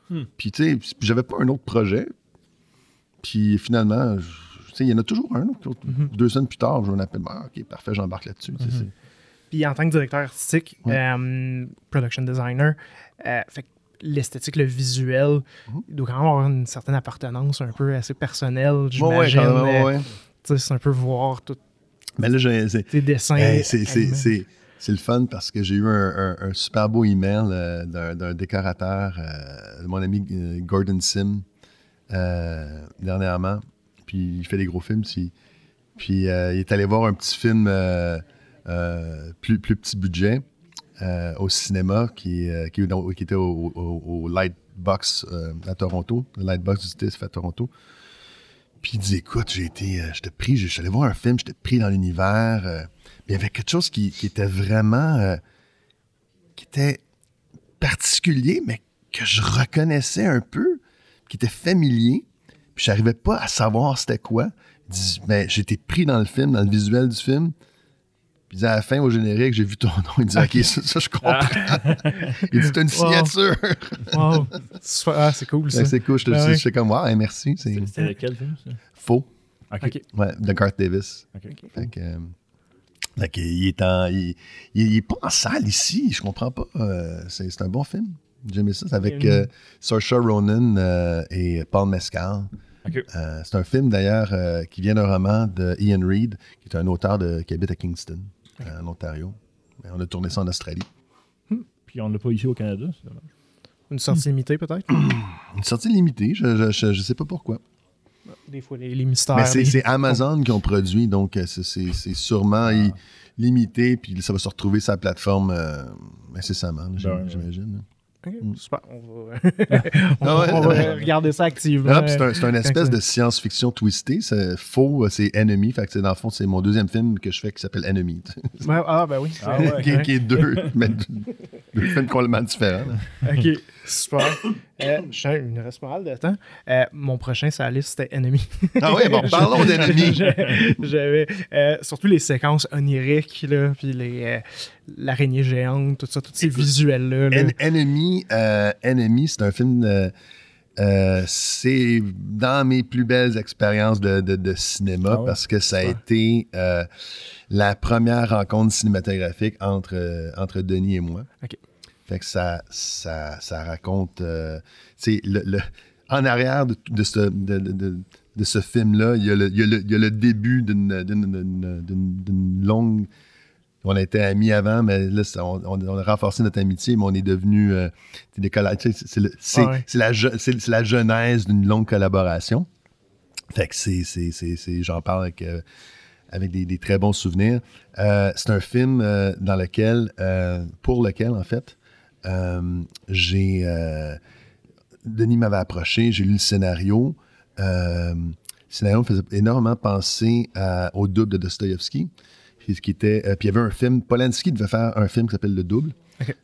Hmm. Puis tu sais, j'avais pas un autre projet. Puis finalement, il y en a toujours un. Mhm. Deux semaines plus tard, je m'appelle. Ah, OK, parfait, j'embarque là-dessus. Mhm. Puis en tant que directeur artistique, euh, production designer, euh, l'esthétique, le visuel, mhm. il doit quand même avoir une certaine appartenance un peu assez personnelle, j'imagine. Euh, c'est un peu voir tout. Mais là, j'ai. Tes dessins. c'est le fun parce que j'ai eu un, super beau email d'un décorateur, de mon ami Gordon Sim, dernièrement puis il fait des gros films. Puis euh, il est allé voir un petit film euh, euh, plus, plus petit budget au cinéma qui, était au, Lightbox à Toronto, le Lightbox du TIFF à Toronto. Puis il dit Écoute, j'ai été, j'étais pris, je suis allé voir un film, j'étais pris dans l'univers. il y avait quelque chose qui, qui était vraiment. qui était particulier, mais que je reconnaissais un peu, qui était familier. Puis j'arrivais pas à savoir c'était quoi. mais j'étais pris dans le film, dans le visuel du film. Puis à la fin, au générique, j'ai vu ton nom. Il dit OK, ça, je comprends. Ah. il dit T'as une signature. wow. Ah, c'est cool ça. c'est cool. Je ah suis comme Wow, merci. C'était lequel film ça? Faux. OK. Ouais, de Garth Davis. OK. Fait que, euh, il, est en, il, il, est pas en salle ici. Je comprends pas. Euh, c'est un bon film. J'aimais ça. C'est avec euh, Saoirse Ronan euh, et Paul Mescal. Euh, c'est un film d'ailleurs euh, qui vient d'un roman de Ian Reid, qui est un auteur de, qui habite à Kingston, en Ontario. on a tourné ça en Australie. Hmm. Puis on l'a pas ici au Canada, Une sortie limitée peut-être? Une sortie limitée, je ne sais pas pourquoi. Des fois, les, mystères. Mais c'est Amazon qui ont produit, donc c'est sûrement ah. limité, puis ça va se retrouver sur la plateforme incessamment, ben j'imagine. Mm. super. On va, regarder ça activement. Ah, c'est un, espèce de science-fiction twistée. C'est faux, c'est Enemy. Fait dans le fond, c'est mon deuxième film que je fais qui s'appelle Enemy. ah, ben oui. Ah, qui, est deux, mais deux films complètement différents. OK, super. Euh, il me reste pas mal de temps. Euh, mon prochain sur la liste, c'était Enemy. ah oui, bon, parlons d'Enemy. J'avais euh, surtout les séquences oniriques, là, puis les, l'araignée géante, tout ça, tous ces visuels-là. Enemy, Enemy c'est un film... c'est dans mes plus belles expériences de, cinéma ah parce que ça a été la première rencontre cinématographique entre, entre Denis et moi. OK. Fait que ça, ça, raconte. Euh, le, en arrière de, de, de ce film-là. Il, y a le début d'une longue. On a été amis avant, mais là, on, a renforcé notre amitié, mais on est devenus euh, des C'est la, la, genèse d'une longue collaboration. Fait que c'est. J'en parle avec, euh, avec des, très bons souvenirs. Euh, c'est un film dans lequel, pour lequel, en fait, j'ai Denis m'avait approché, j'ai lu le scénario. Euh, le scénario me faisait énormément penser au double de Dostoevsky. Qui était, euh, puis il y avait un film, Polanski devait faire un film qui s'appelle Le Double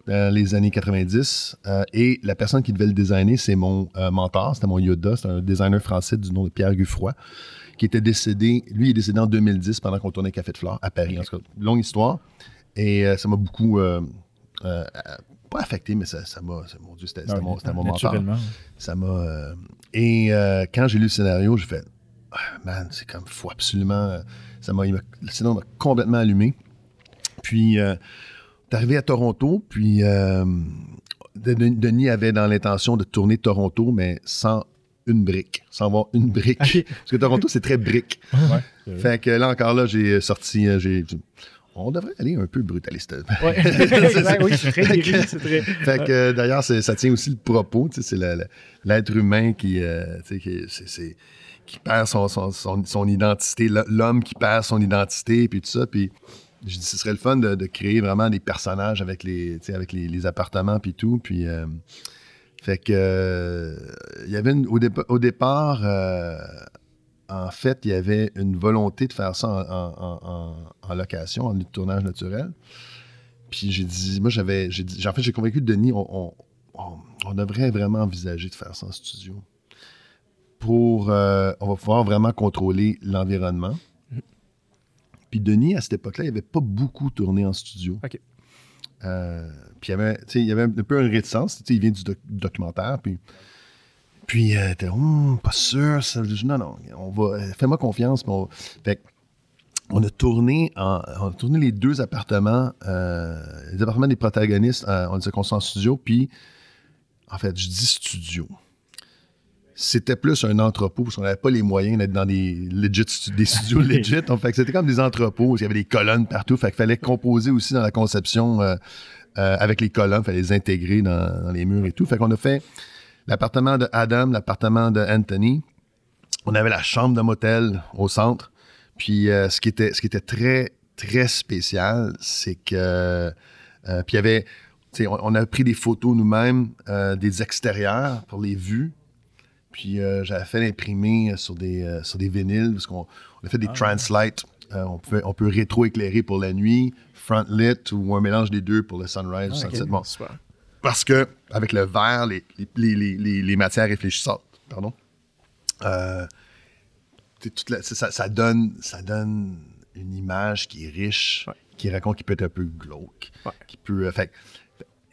dans les années 90. Euh, et la personne qui devait le designer, c'est mon mentor, c'était mon Yoda, c'est un designer français du nom de Pierre Guffroy, qui était décédé, lui il est décédé en 2010 pendant qu'on tournait Café de Flore à Paris. En tout cas, longue histoire. Et ça m'a beaucoup pas affecté, mais ça, m'a. Mon Dieu, c'était mon, mon mentor. Ça m'a. Euh, et euh, quand j'ai lu le scénario, j'ai fait ah, Man, c'est comme, faut absolument. Euh, ça m'a, le scénario m'a complètement allumé. Puis, t'es arrivé à Toronto, puis Denis avait dans l'intention de tourner Toronto, mais sans une brique, sans avoir une brique. Parce que Toronto, c'est très brique. fait que là, encore là, j'ai sorti. j'ai on devrait aller un peu brutaliste. oui, c'est très Fait que d'ailleurs, ça tient aussi le propos, c'est l'être humain qui, euh, qui, perd son, identité, l'homme qui perd son identité, puis tout ça. Puis je dis, ce serait le fun de, créer vraiment des personnages avec les, avec les, appartements, puis tout. Puis. Euh, fait que euh, il y avait au, au, départ en fait, il y avait une volonté de faire ça en, location, en tournage naturel. Puis j'ai dit, moi j'avais, j'ai en fait, j'ai convaincu Denis, on, devrait vraiment envisager de faire ça en studio. Pour, euh, on va pouvoir vraiment contrôler l'environnement. Puis Denis, à cette époque-là, il n'avait pas beaucoup tourné en studio. OK. Euh, puis il y avait, il y avait un peu un réticence. Il vient du documentaire. Puis puis, euh, t'es, hum, pas sûr. non, non, on va, euh, fais-moi confiance. On, fait on a tourné, on a tourné les deux appartements, euh, les appartements des protagonistes, on disait qu'on en studio, puis en fait, je dis studio. C'était plus un entrepôt, parce qu'on n'avait pas les moyens d'être dans des, legit, des studios legit. fait c'était comme des entrepôts, il y avait des colonnes partout, fait qu'il fallait composer aussi dans la conception avec les colonnes, il fallait les intégrer dans, dans, les murs et tout. Fait qu'on a fait l'appartement de Adam, l'appartement de Anthony. On avait la chambre de motel au centre. Puis euh, ce, qui était, ce qui était très, très spécial, c'est que. Euh, puis il y avait. On, a pris des photos nous-mêmes euh, des extérieurs pour les vues. Puis j'avais fait l'imprimer sur des, sur des vinyles parce qu'on a fait des ah, translights. on, on peut rétro-éclairer pour la nuit, front lit ou un mélange des deux pour le sunrise ou ah. Bon. Parce que avec le verre, les, les, matières réfléchissantes, pardon, euh, ça, donne, ça donne une image qui est riche, qui raconte, qui peut être un peu glauque, qui peut. Euh, fait,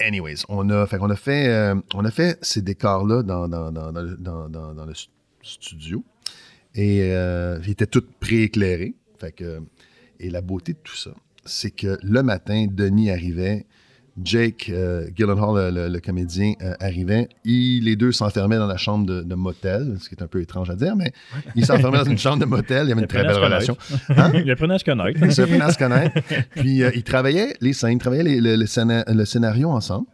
anyways, on a fait, on a fait, euh, on a fait ces décors-là dans, dans, le studio et ils étaient tous prééclairés. Fait que, et la beauté de tout ça, c'est que le matin, Denis arrivait Jake euh, Gyllenhaal, le, comédien, euh, arrivait. les deux s'enfermaient dans la chambre de, motel, ce qui est un peu étrange à dire, mais ils s'enfermaient dans une chambre de motel. Il y avait une très belle relation. Hein? Il apprenait à se connaître. Ils apprenaient à se connaître. Puis euh, ils travaillaient les scènes, ils travaillaient le, scénario ensemble.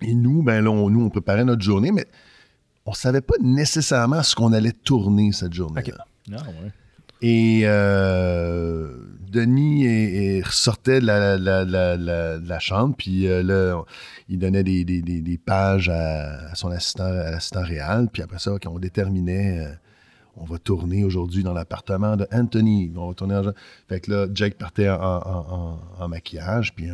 Et nous, ben là, nous, on préparait notre journée, mais on savait pas nécessairement ce qu'on allait tourner cette journée-là. Ah, ouais. Et euh, Denis est, ressortait de la, chambre, puis euh, là, il donnait des, pages à, son assistant, à l'assistant réel, puis après ça, quand on déterminait, euh, on va tourner aujourd'hui dans l'appartement de Anthony. On va tourner en... Fait que là, Jake partait en, maquillage, puis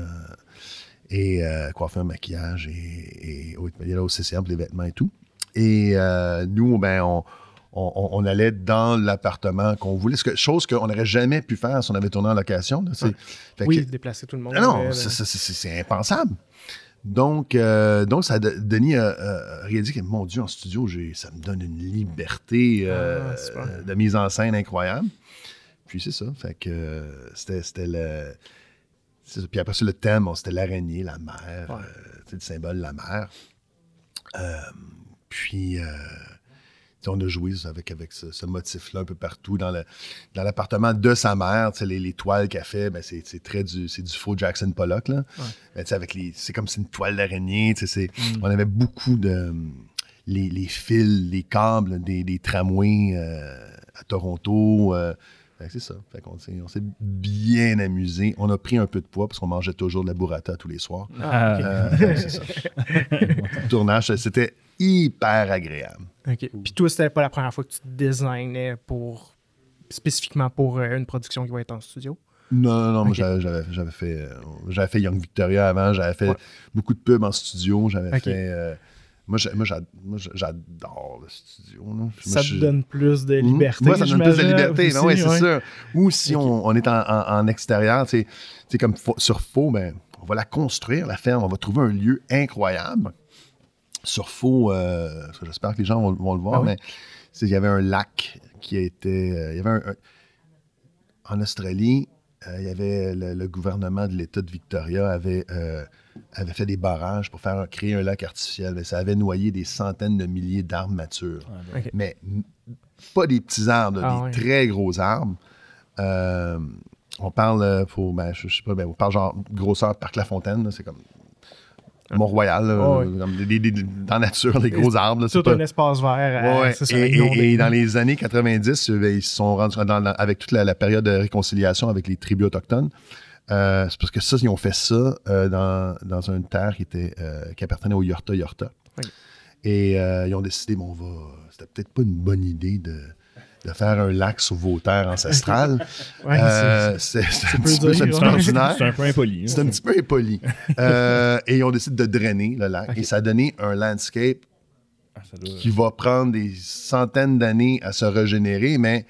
et coiffer un maquillage, et, et, il y a au CCM pour les vêtements et tout. Et nous, ben, on on, allait dans l'appartement qu'on voulait, chose qu'on n'aurait jamais pu faire si on avait tourné en location. oui, déplacer tout le monde. Ah non, c'est impensable. Donc, euh, donc ça, Denis a, réalisé que, mon Dieu, en studio, ça me donne une liberté euh, ah, de mise en scène incroyable. Puis c'est ça. Fait que c'était le. Puis après ça, le thème, c'était l'araignée, la mer, euh, le symbole, la mer. puis on a joué avec, avec ce, motif-là un peu partout. Dans, l'appartement de sa mère, les, les, toiles qu'elle fait, ben, c'est, très du, du faux Jackson Pollock. Là. avec les, c'est comme c'est une toile d'araignée. Mm. On avait beaucoup de. Les, fils, les câbles des, tramways euh, à Toronto. Euh, c'est ça. on s'est bien amusé. On a pris un peu de poids parce qu'on mangeait toujours de la burrata tous les soirs. Ah, euh, c'est ça. Le tournage, c'était hyper agréable. OK. Puis toi, c'était pas la première fois que tu te designais pour spécifiquement pour euh, une production qui va être en studio? Non, non, non. J'avais, fait, euh, j'avais fait Young Victoria avant. J'avais fait beaucoup de pubs en studio. J'avais fait moi, j'adore le studio. ça te donne plus de hmm? liberté. Moi, ça me donne plus de liberté. Ben oui, c'est sûr. Ou si on, est en, extérieur, c'est comme sur Faux, ben, on va la construire, la ferme. On va trouver un lieu incroyable. Sur Faux, euh, j'espère que les gens vont, le voir, ah mais il y avait un lac qui a été. Euh, il y avait un, en Australie, il y avait le, gouvernement de l'État de Victoria avait avait fait des barrages pour faire créer un lac artificiel. Mais ça avait noyé des centaines de milliers d'arbres matures. Ah, Mais pas des petits arbres, ah, des très gros arbres. Euh, on parle, pour, ben, je, sais pas, ben, on parle genre grosseur Parc La Fontaine, c'est comme Mont-Royal, oh, dans la nature, les gros arbres. tout un espace vert. Euh, et, dans les années 90, ben, ils se sont rendus avec toute la, période de réconciliation avec les tribus autochtones. Euh, c'est parce que ça, ils ont fait ça euh, dans, dans, une terre qui, était, euh, qui appartenait au Yorta Yorta. Et ils ont décidé, bon, on va. C'était peut-être pas une bonne idée de, de faire un lac sur vos terres ancestrales. c'est un, petit peu, ordinaire. C'est un peu impoli. Hein. C'est un petit peu impoli. et ils ont décidé de drainer le lac. Et ça a donné un landscape ah, qui va prendre des centaines d'années à se régénérer, mais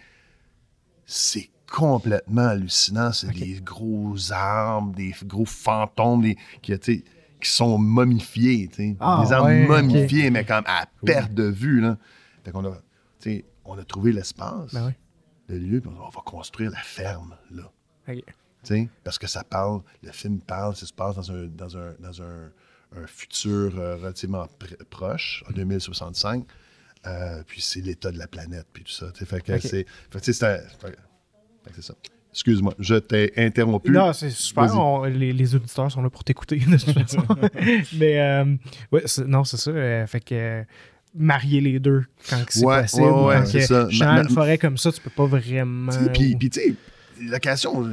c'est complètement hallucinant. C'est des gros arbres, des gros fantômes des, qui, qui sont momifiés. Ah, des arbres momifiés, mais comme à perte de vue. Là. Fait qu'on a, on a trouvé l'espace, ben le lieu, puis on va construire la ferme là. Parce que ça parle, le film parle, ça se passe dans un, dans un, dans un, un futur euh, relativement proche, en 2065. Euh, puis c'est l'état de la planète, puis tout ça. Fait que c'est, fait, c'est ça. Excuse-moi, je t'ai interrompu. Non, c'est super. les, auditeurs sont là pour t'écouter, de toute façon. Mais, euh, ouais, non, c'est ça. Fait que marier les deux quand c'est possible. Ouais, c'est ça. Dans une forêt comme ça, tu peux pas vraiment. Puis, tu sais, location,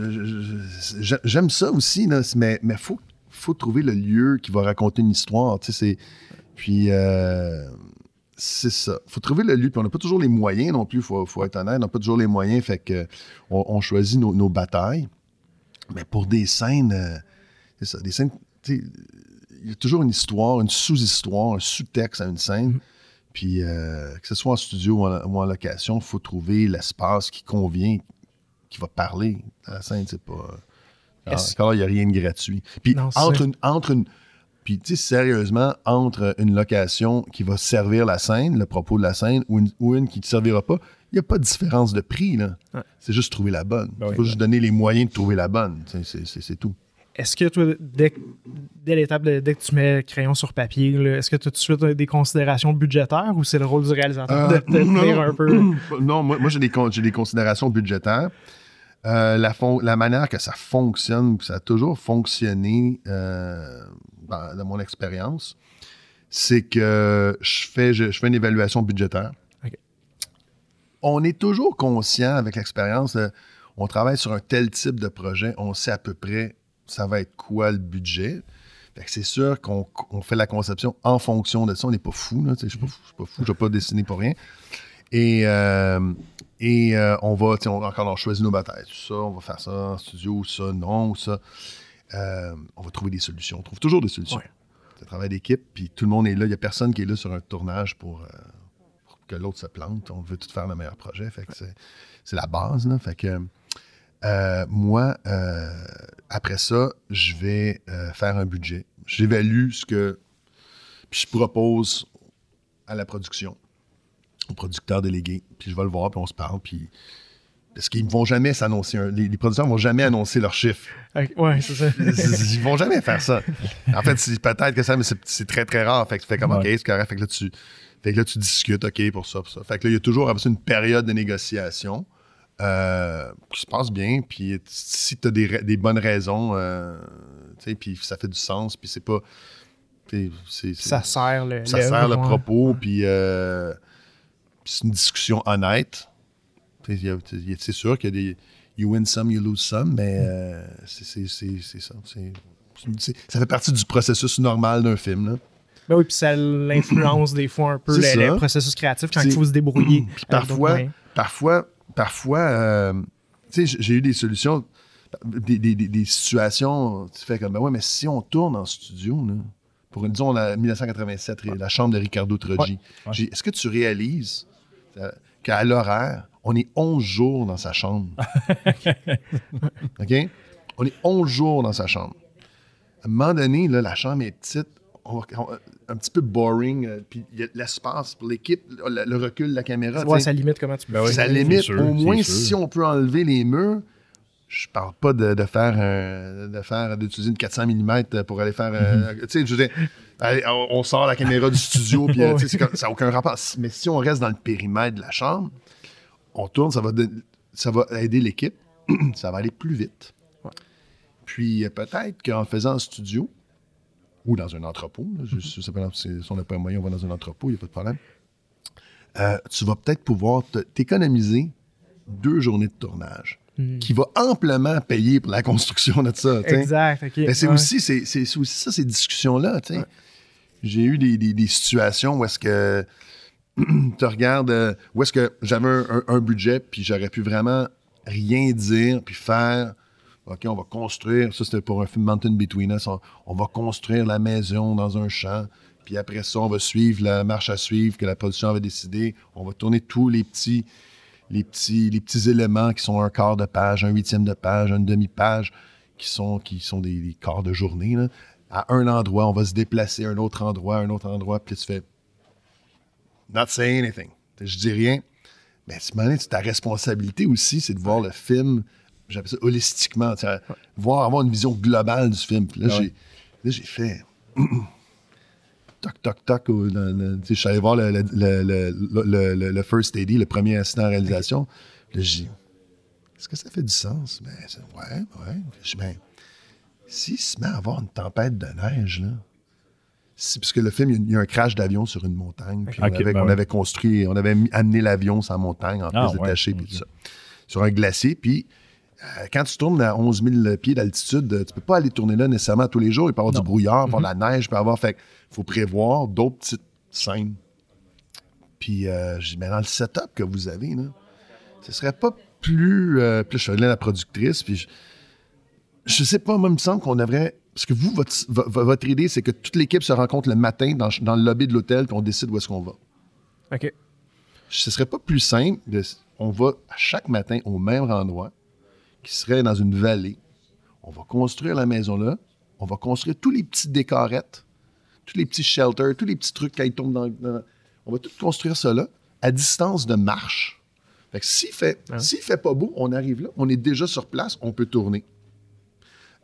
j'aime ça aussi, mais il faut, faut trouver le lieu qui va raconter une histoire. Tu sais, Puis. C'est ça. faut trouver le lieu. Puis on n'a pas toujours les moyens non plus, il faut, être honnête. On n'a pas toujours les moyens, fait que on, choisit nos, batailles. Mais pour des scènes, euh, c'est ça, des scènes, il y a toujours une histoire, une sous-histoire, un sous-texte à une scène. Mm-hmm. Puis euh, que ce soit en studio ou en, location, il faut trouver l'espace qui convient, qui va parler à la scène. C'est pas. Encore, il n'y a rien de gratuit. Puis entre, entre une puis, tu sais, sérieusement, entre une location qui va servir la scène, le propos de la scène, ou une, qui ne te servira pas, il n'y a pas de différence de prix. là. C'est juste trouver la bonne. Il ben faut juste donner les moyens de trouver la bonne. C'est tout. Est-ce que toi, dès, dès l'étape, dès que tu mets le crayon sur papier, est-ce que tu as tout de suite des considérations budgétaires ou c'est le rôle du réalisateur de, de non, un peu? Non, moi, moi j'ai des, des, considérations budgétaires. Euh, la, la, manière que ça fonctionne, que ça a toujours fonctionné, euh, dans, mon expérience, c'est que je fais, je, fais une évaluation budgétaire. On est toujours conscient avec l'expérience, on travaille sur un tel type de projet, on sait à peu près ça va être quoi le budget? c'est sûr qu'on fait la conception en fonction de ça. On n'est pas fou. Je ne suis pas fou, je ne vais pas dessiner pour rien. Et, euh, et euh, on va, on, encore on choisit nos batailles. Ça, on va faire ça en studio, ça, non, ça. Euh, on va trouver des solutions. On trouve toujours des solutions. C'est un travail d'équipe, puis tout le monde est là. Il n'y a personne qui est là sur un tournage pour, euh, que l'autre se plante. On veut tout faire le meilleur projet. Fait que c'est la base. Là. Fait que euh, moi, après ça, je vais faire un budget. J'évalue ce que. Puis je propose à la production, au producteur délégué. Puis je vais le voir, puis on se parle. Puis Parce qu'ils ne vont jamais s'annoncer. Les, les, producteurs ne vont jamais annoncer leurs chiffres. Ouais, c'est ça. Ils vont jamais faire ça. En fait, peut-être que ça, mais c'est très, très rare. Fait que tu fais comme, OK, c'est correct. Fait que là, tu, fait que là, tu discutes, OK, pour ça, pour ça. Fait que là, il y a toujours une période de négociation euh, qui se passe bien. Puis si tu as des, des, bonnes raisons, euh, puis ça fait du sens, puis c'est pas. ça sert le, ça sert le propos, puis euh, c'est une discussion honnête. C'est sûr qu'il y a des. You win some, you lose some, mais euh, c'est ça. Ça fait partie du processus normal d'un film. Là. Ben oui, puis ça l'influence des fois un peu le, processus créatif quand il faut se débrouiller. parfois, parfois, parfois, euh, tu sais, j'ai eu des solutions, des, des, des, situations, tu fais comme, ben ouais, mais si on tourne en studio, là, pour, disons, la 1987, la chambre de Ricardo Troggi, est-ce que tu réalises euh, qu'à l'horaire, on est 11 jours dans sa chambre? OK? On est 11 jours dans sa chambre. À un moment donné, là, la chambre est petite, un petit peu boring, euh, puis il y a l'espace pour l'équipe, le, recul de la caméra. Ouais, ça limite comment tu peux. Ben ça limite, au moins, si on peut enlever les murs, je parle pas de, faire de faire d'utiliser une 400 mm pour aller faire euh, tu sais je veux dire, on sort la caméra du studio puis euh, ça n'a aucun rapport mais si on reste dans le périmètre de la chambre on tourne, ça va, ça va aider l'équipe, ça va aller plus vite. Puis peut-être qu'en faisant un studio ou dans un entrepôt, si on n'a pas moyen, on va dans un entrepôt, il n'y a pas de problème. Euh, tu vas peut-être pouvoir t'économiser deux journées de tournage. Hmm. qui va amplement payer pour la construction de ça. Exact. OK. c'est aussi, aussi ça, ces discussions-là. J'ai eu des, des, situations où est-ce que tu regardes euh, où est-ce que j'avais un, budget, puis j'aurais pu vraiment rien dire, puis faire. OK, on va construire. Ça, c'était pour un film Mountain Between Us. On, va construire la maison dans un champ. Puis après ça, on va suivre la marche à suivre que la production avait décidé. On va tourner tous les petits, les petits, les petits éléments qui sont un quart de page, un huitième de page, une demi-page, qui sont, qui sont des, quarts de journée. À un endroit, on va se déplacer à un autre endroit, un autre endroit. Puis tu fais not saying anything. Je dis rien. Mais c'est ta responsabilité aussi, c'est de voir le film, j'appelle ça holistiquement, voir, avoir une vision globale du film. là, j'ai fait. toc, toc, toc. Je suis allé voir le, le, le, First AD, le premier assistant en réalisation. Là, j'ai dit, est-ce que ça fait du sens? Ben, ouais, ouais. Je ben, s'il se met à avoir une tempête de neige, là, puisque le film, il y a un crash d'avion sur une montagne. Puis on, avait, ben avait, construit, on avait amené l'avion sur la montagne en ah, plus détaché, puis tout ça. Sur un glacier. Puis quand tu tournes à 11 000 pieds d'altitude, tu peux pas aller tourner là nécessairement tous les jours. Il peut y avoir du brouillard, il peut y avoir mm-hmm. la neige, il peut y avoir. Fait faut prévoir d'autres petites scènes. Puis euh, je dis, mais dans le setup que vous avez, là, ce serait pas plus. Euh, puis je suis allé à la productrice, puis je, je sais pas, moi, il me semble qu'on devrait parce que vous, votre, idée, c'est que toute l'équipe se rencontre le matin dans, le lobby de l'hôtel, puis on décide où est-ce qu'on va. OK. Ce serait pas plus simple de. On va chaque matin au même endroit, qui serait dans une vallée. On va construire la maison là. On va construire tous les petits décorettes, tous les petits shelters, tous les petits trucs qui tombent dans, On va tout construire ça là, à distance de marche. Fait que s'il fait, ah. s'il fait pas beau, on arrive là, on est déjà sur place, on peut tourner.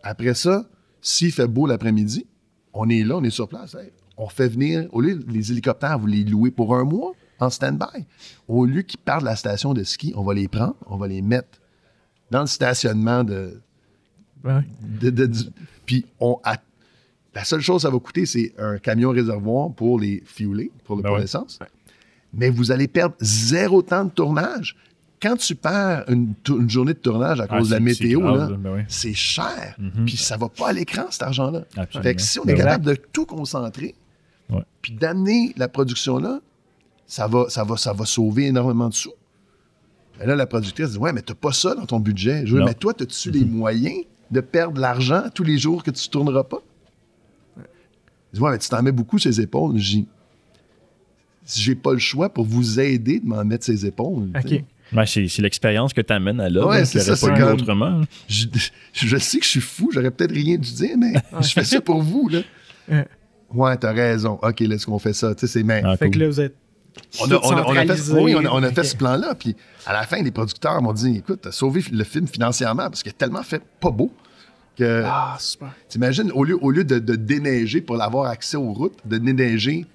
Après ça, s'il fait beau l'après-midi, on est là, on est sur place. on fait venir, au lieu les hélicoptères, vous les louer pour un mois en stand-by. Au lieu qu'ils partent de la station de ski, on va les prendre, on va les mettre dans le stationnement de. puis on la seule chose que ça va coûter, c'est un camion réservoir pour les fueler, pour, le, ben l'essence. Mais vous allez perdre zéro temps de tournage quand tu perds une, journée de tournage à cause de la météo, ben c'est cher. Mhm. Puis ça va pas à l'écran, cet argent-là. Fait que si on est capable de tout concentrer, puis d'amener la production là, ça va, ça, va, ça va sauver énormément de sous. Et là, la productrice dit Ouais, mais t'as pas ça dans ton budget. Je mais toi, as-tu les moyens de perdre de l'argent tous les jours que tu tourneras pas? Je dis Ouais, mais tu t'en mets beaucoup ses épaules. Je dis J'ai pas le choix pour vous aider de m'en mettre ses épaules. OK c'est l'expérience que tu amènes à là. Ouais, c'est ça. Pas comme... autrement. Je, je, sais que je suis fou, j'aurais peut-être rien dû dire, mais je fais ça pour vous. Là. Ouais, t'as raison. OK, laisse qu'on fait ça. Tu sais, c'est ah, fait que là, vous êtes on a, on, a, fait, oui, on a, fait ce plan-là. Puis à la fin, les producteurs m'ont dit écoute, t'as sauvé le film financièrement parce qu'il est tellement fait pas beau que. Ah, super. T'imagines, au lieu, au lieu de, déneiger pour avoir accès aux routes, de déneiger,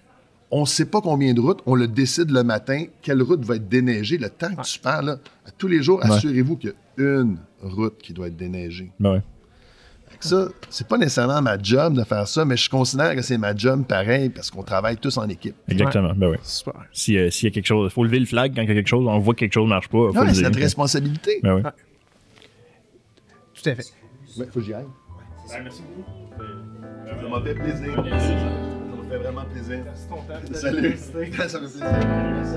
on ne sait pas combien de routes, on le décide le matin, quelle route va être déneigée. Le temps que tu pars, là, tous les jours, assurez-vous qu'il y a une route qui doit être déneigée. Ben ouais ça, c'est pas nécessairement ma job de faire ça, mais je considère que c'est ma job pareil parce qu'on travaille tous en équipe. Exactement, ben oui. Super. S'il y a quelque chose, il faut lever le flag quand il y a quelque chose, on voit que quelque chose ne marche pas. Non, c'est notre responsabilité. Ben oui. Tout à fait. Ouais, faut que j'y aille. Ouais, merci beaucoup. Ça m'a fait plaisir. Ça m'a fait vraiment plaisir. Merci ton temps. Salut. ça fait plaisir. Merci